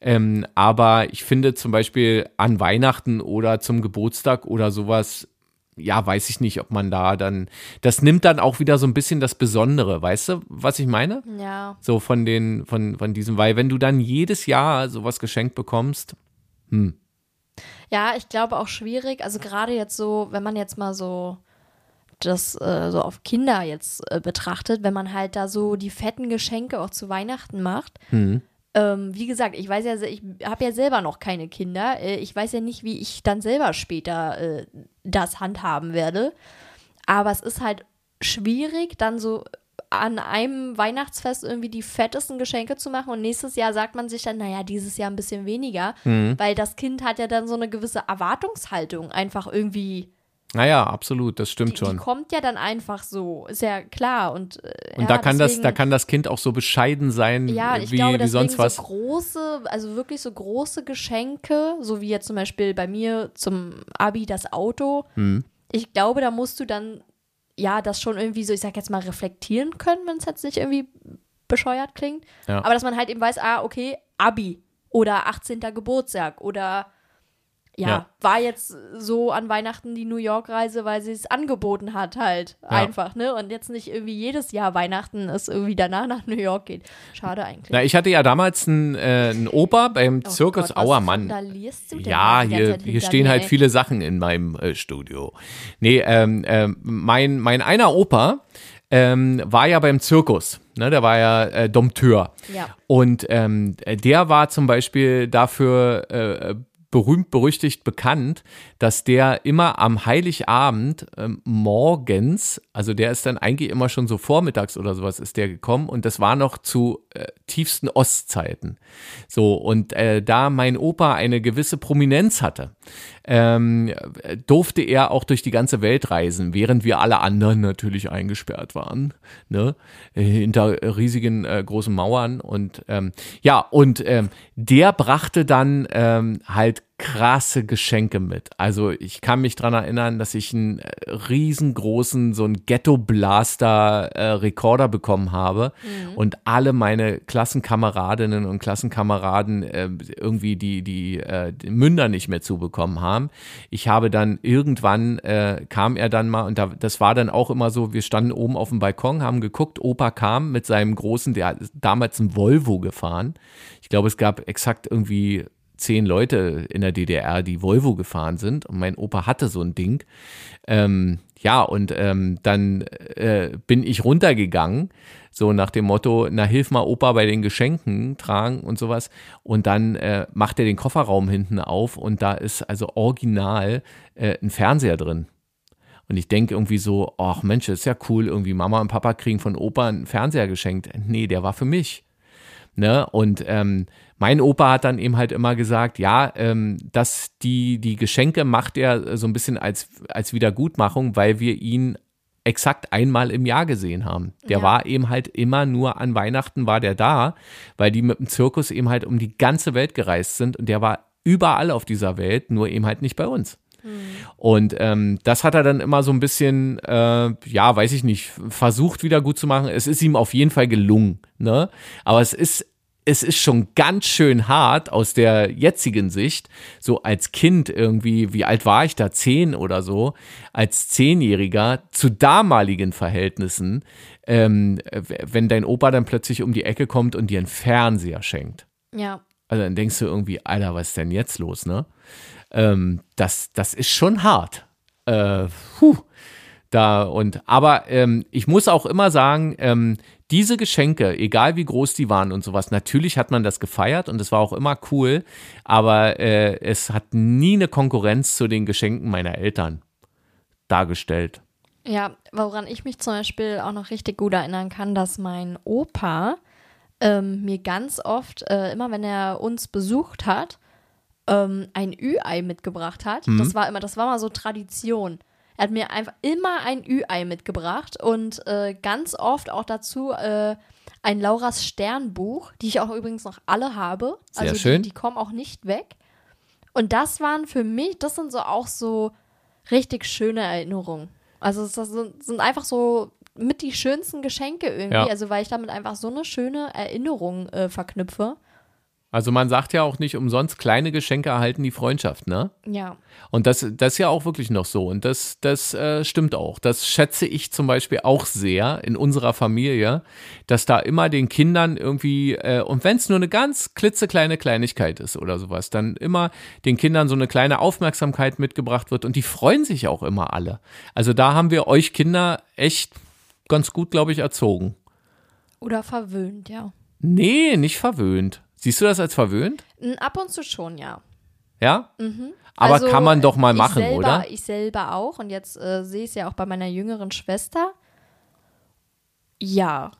Ähm, aber ich finde zum Beispiel an Weihnachten oder zum Geburtstag oder sowas, ja, weiß ich nicht, ob man da dann, das nimmt dann auch wieder so ein bisschen das Besondere, weißt du, was ich meine? Ja. So von den, von, von diesem, weil wenn du dann jedes Jahr sowas geschenkt bekommst, Ja, ich glaube auch schwierig. Also gerade jetzt so, wenn man jetzt mal so das äh, so auf Kinder jetzt äh, betrachtet, wenn man halt da so die fetten Geschenke auch zu Weihnachten macht. Ähm, wie gesagt, ich weiß ja, ich habe ja selber noch keine Kinder. Äh, ich weiß ja nicht, wie ich dann selber später äh, das handhaben werde. Aber es ist halt schwierig, dann so an einem Weihnachtsfest irgendwie die fettesten Geschenke zu machen und nächstes Jahr sagt man sich dann, naja, dieses Jahr ein bisschen weniger, weil das Kind hat ja dann so eine gewisse Erwartungshaltung einfach irgendwie, naja, absolut, das stimmt die, schon. die kommt ja dann einfach so, ist ja klar und äh, Und ja, da kann das, deswegen- da kann das Kind auch so bescheiden sein, ja, ich wie, glaube, wie sonst was. so große, also wirklich so große Geschenke, so wie jetzt zum Beispiel bei mir zum Abi das Auto. Hm. Ich glaube, da musst du dann ja das schon irgendwie so, ich sag jetzt mal, reflektieren können, wenn es jetzt nicht irgendwie bescheuert klingt. Ja. Aber dass man halt eben weiß, ah, okay, Abi oder 18. Geburtstag oder ja, Ja. war jetzt so an Weihnachten die New York-Reise, weil sie es angeboten hat, halt einfach, ne? Und jetzt nicht irgendwie jedes Jahr Weihnachten es irgendwie danach nach New York geht. Schade eigentlich. Na, ich hatte ja damals einen, äh, einen Opa beim Oh Zirkus Gott, Auermann. du denn Ja, hier, hier stehen mir, halt ey? viele Sachen in meinem äh, Studio. Nee, ähm, ähm, mein, mein einer Opa ähm, war ja beim Zirkus. Ne, der war ja äh, Dompteur. Ja. Und ähm, der war zum Beispiel dafür äh, berühmt berüchtigt bekannt, dass der immer am Heiligabend ähm, morgens, also der ist dann eigentlich immer schon so vormittags oder sowas ist der gekommen und das war noch zu äh, tiefsten Ostzeiten. So und äh, da mein Opa eine gewisse Prominenz hatte, ähm, äh, durfte er auch durch die ganze Welt reisen, während wir alle anderen natürlich eingesperrt waren, ne, hinter riesigen äh, großen Mauern und ähm, ja und ähm, der brachte dann ähm, halt krasse Geschenke mit. Also ich kann mich dran erinnern, dass ich einen äh, riesengroßen, so einen Ghetto-Blaster-Rekorder bekommen habe und alle meine Klassenkameradinnen und Klassenkameraden äh, irgendwie die, die, äh, die Münder nicht mehr zubekommen haben. Ich habe dann irgendwann, äh, kam er dann mal und da, das war dann auch immer so, wir standen oben auf dem Balkon, haben geguckt, Opa kam mit seinem großen, der damals ein Volvo gefahren. Ich glaube, es gab exakt irgendwie zehn Leute in der DDR, die Volvo gefahren sind. Und mein Opa hatte so ein Ding. Ähm, ja, und ähm, dann äh, bin ich runtergegangen, so nach dem Motto, na hilf mal Opa bei den Geschenken tragen und sowas. Und dann äh, macht er den Kofferraum hinten auf und da ist also original äh, ein Fernseher drin. Und ich denke irgendwie so, ach Mensch, ist ja cool, irgendwie Mama und Papa kriegen von Opa einen Fernseher geschenkt. Nee, der war für mich. Ne? Und ähm, mein Opa hat dann eben halt immer gesagt, ja, ähm, dass die, die Geschenke macht er so ein bisschen als, als Wiedergutmachung, weil wir ihn exakt einmal im Jahr gesehen haben. Der Ja. war eben halt immer nur an Weihnachten war der da, weil die mit dem Zirkus eben halt um die ganze Welt gereist sind und der war überall auf dieser Welt, nur eben halt nicht bei uns. Und ähm, das hat er dann immer so ein bisschen, äh, ja, weiß ich nicht, versucht wieder gut zu machen. Es ist ihm auf jeden Fall gelungen, ne? Aber es ist, es ist schon ganz schön hart aus der jetzigen Sicht, so als Kind irgendwie, wie alt war ich da? Zehn oder so, als Zehnjähriger zu damaligen Verhältnissen, ähm, wenn dein Opa dann plötzlich um die Ecke kommt und dir einen Fernseher schenkt. Ja. Also dann denkst du irgendwie, Alter, was ist denn jetzt los, ne? Ähm, das, das ist schon hart. Äh, puh. Da und aber ähm, ich muss auch immer sagen, ähm, diese Geschenke, egal wie groß die waren und sowas, natürlich hat man das gefeiert und es war auch immer cool, aber äh, es hat nie eine Konkurrenz zu den Geschenken meiner Eltern dargestellt. Ja, woran ich mich zum Beispiel auch noch richtig gut erinnern kann, dass mein Opa ähm, mir ganz oft, äh, immer wenn er uns besucht hat, ähm, ein Ü-Ei mitgebracht hat. Mhm. Das war immer, das war mal so Tradition. Er hat mir einfach immer ein Ü-Ei mitgebracht und äh, ganz oft auch dazu äh, ein Lauras Sternbuch, die ich auch übrigens noch alle habe. Sehr also schön. Die, die kommen auch nicht weg. Und das waren für mich, das sind so auch so richtig schöne Erinnerungen. Also das sind, sind einfach so mit die schönsten Geschenke irgendwie. Ja. Also weil ich damit einfach so eine schöne Erinnerung äh, verknüpfe. Also man sagt ja auch nicht umsonst, kleine Geschenke erhalten die Freundschaft, ne? Ja. Und das, das ist ja auch wirklich noch so. Und das, das äh, stimmt auch. Das schätze ich zum Beispiel auch sehr in unserer Familie, dass da immer den Kindern irgendwie, äh, und wenn es nur eine ganz klitzekleine Kleinigkeit ist oder sowas, dann immer den Kindern so eine kleine Aufmerksamkeit mitgebracht wird. Und die freuen sich auch immer alle. Also da haben wir euch Kinder echt ganz gut, glaube ich, erzogen. Oder verwöhnt, ja. Nee, nicht verwöhnt. Siehst du das als verwöhnt? Ab und zu schon, ja. Ja? Aber Also, kann man doch mal machen, selber, oder? Ich selber auch. Und jetzt äh, sehe ich es ja auch bei meiner jüngeren Schwester. Ja.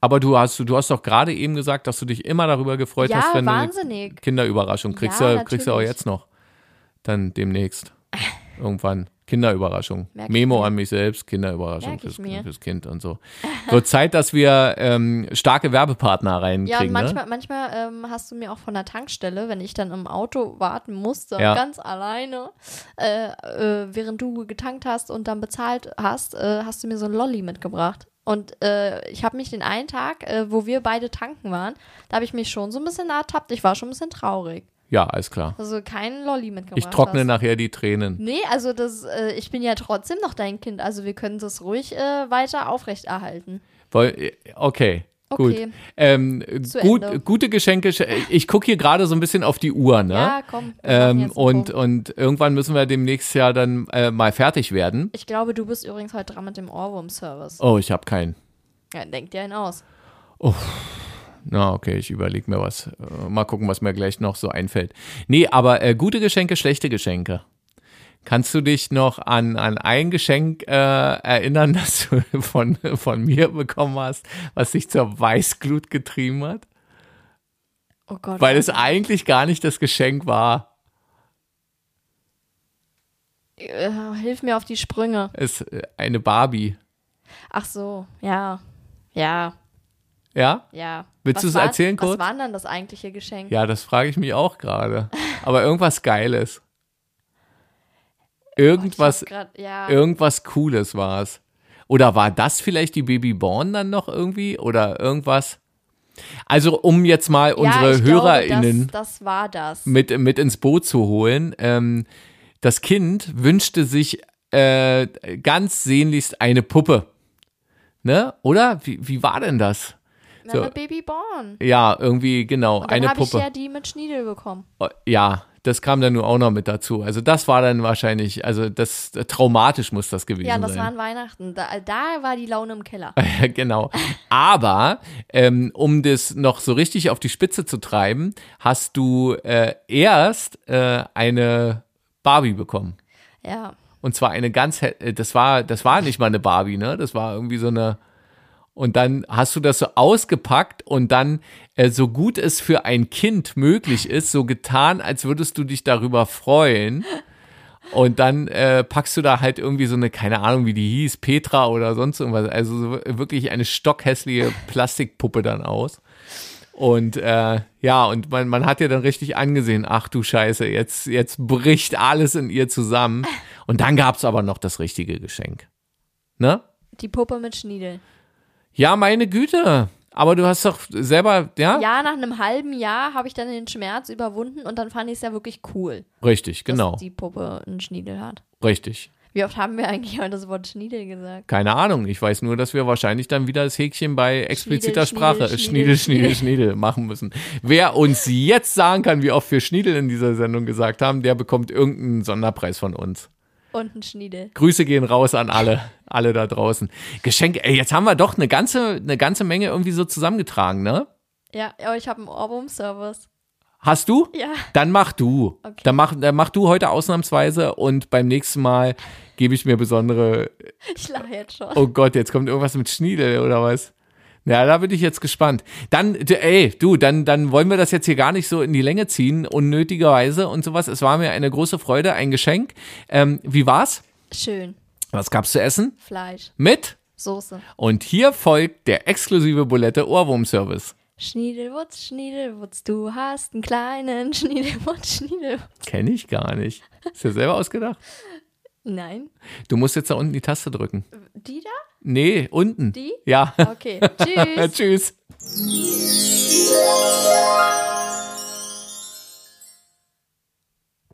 Aber du hast, du hast doch gerade eben gesagt, dass du dich immer darüber gefreut Ja, hast, wenn du wahnsinnig. eine Kinderüberraschung kriegst. Ja, Ja, kriegst du auch jetzt noch. Dann demnächst. Irgendwann. Kinderüberraschung. Merk ich Memo an mich selbst, Kinderüberraschung fürs, fürs Kind und so. Wird Zeit, dass wir ähm, starke Werbepartner reinkriegen. Ja, und manchmal, ne? manchmal ähm, hast du mir auch von der Tankstelle, wenn ich dann im Auto warten musste, Ja. ganz alleine, äh, äh, während du getankt hast und dann bezahlt hast, äh, hast du mir so ein Lolli mitgebracht. Und äh, ich habe mich den einen Tag, äh, wo wir beide tanken waren, da habe ich mich schon so ein bisschen ertappt. Ich war schon ein bisschen traurig. Ja, alles klar. Also keinen Lolli mitgebracht. Ich trockne hast. nachher die Tränen. Nee, also das, äh, ich bin ja trotzdem noch dein Kind, also wir können das ruhig äh, weiter aufrechterhalten. Woll- Okay. Gut. Okay. Ähm, Zu gut Ende. gute Geschenke. Ich gucke hier gerade so ein bisschen auf die Uhr, ne? Ja, komm. Ähm, und, und irgendwann müssen wir demnächst ja dann äh, mal fertig werden. Ich glaube, du bist übrigens heute dran mit dem Ohrwurm-Service. Oh, ich habe keinen. Ja, denk dir einen aus. Na, okay, ich überlege mir was. Äh, mal gucken, was mir gleich noch so einfällt. Nee, aber äh, gute Geschenke, schlechte Geschenke. Kannst du dich noch an, an ein Geschenk äh, erinnern, das du von, von mir bekommen hast, was dich zur Weißglut getrieben hat? Oh Gott. Weil es eigentlich gar nicht das Geschenk war. äh, hilf mir auf die Sprünge. Es äh, eine Barbie. Ach so, ja. Ja, Ja? ja. Willst du es erzählen kurz? Was war denn dann das eigentliche Geschenk? Ja, das frage ich mich auch gerade. Aber irgendwas Geiles. Irgendwas, hab grad, ja. irgendwas Cooles war es. Oder war das vielleicht die Babyborn dann noch irgendwie? Oder irgendwas? Also, um jetzt mal ja, unsere glaube, HörerInnen Das, das das. mit, mit ins Boot zu holen. Ähm, das Kind wünschte sich äh, ganz sehnlichst eine Puppe. Ne? Oder? Wie, wie war denn das? Na, so. Baby Born. Ja, irgendwie, genau, Und dann eine habe ich Puppe. ja die mit Schniedel bekommen. Oh, Ja, das kam dann nur auch noch mit dazu. Also das war dann wahrscheinlich, also das traumatisch muss das gewesen Ja, das sein. waren Weihnachten. Da, da war die Laune im Keller. genau. Aber ähm, um das noch so richtig auf die Spitze zu treiben, hast du äh, erst äh, eine Barbie bekommen. Ja. Und zwar eine ganz, äh, das war, das war nicht mal eine Barbie, ne? Das war irgendwie so eine. Und dann hast du das so ausgepackt und dann, äh, so gut es für ein Kind möglich ist, so getan, als würdest du dich darüber freuen. Und dann äh, packst du da halt irgendwie so eine, keine Ahnung, wie die hieß, Petra oder sonst irgendwas. Also so wirklich eine stockhässliche Plastikpuppe dann aus. Und äh, ja, und man, man hat ja dann richtig angesehen, ach du Scheiße, jetzt, jetzt bricht alles in ihr zusammen. Und dann gab's aber noch das richtige Geschenk. Ne? Die Puppe mit Schniedel. Ja, meine Güte. Aber du hast doch selber, ja? Ja, nach einem halben Jahr habe ich dann den Schmerz überwunden und dann fand ich es ja wirklich cool, Richtig, genau. dass die Puppe einen Schniedel hat. Richtig. Wie oft haben wir eigentlich heute das Wort Schniedel gesagt? Keine Ahnung. Ich weiß nur, dass wir wahrscheinlich dann wieder das Häkchen bei expliziter Sprache Schniedel, Schniedel, Schniedel, Schniedel. Schniedel machen müssen. Wer uns jetzt sagen kann, wie oft wir Schniedel in dieser Sendung gesagt haben, der bekommt irgendeinen Sonderpreis von uns. Und ein Schniedel. Grüße gehen raus an alle, alle da draußen. Geschenke, ey, jetzt haben wir doch eine ganze, eine ganze Menge irgendwie so zusammengetragen, ne? Ja, aber ich habe einen Ohrwurm-Service. Hast du? Ja. Dann mach du. Okay. Dann, mach, dann mach du heute ausnahmsweise und beim nächsten Mal gebe ich mir besondere. Ich lache jetzt schon. Oh Gott, jetzt kommt irgendwas mit Schniedel oder was? Ja, da bin ich jetzt gespannt. Dann, ey, du, dann, dann wollen wir das jetzt hier gar nicht so in die Länge ziehen, unnötigerweise und sowas. Es war mir eine große Freude, ein Geschenk. Ähm, wie war's? Schön. Was gab's zu essen? Fleisch, Mit? Soße. Und hier folgt der exklusive Bulette Ohrwurm-Service. Schniedelwutz, Schniedelwutz, du hast einen kleinen Schniedelwutz, Schniedelwutz. Kenne ich gar nicht. Ist dir selber ausgedacht? Nein. Du musst jetzt da unten die Taste drücken. Die da? Nee, unten. Die? Ja. Okay. Tschüss. Tschüss.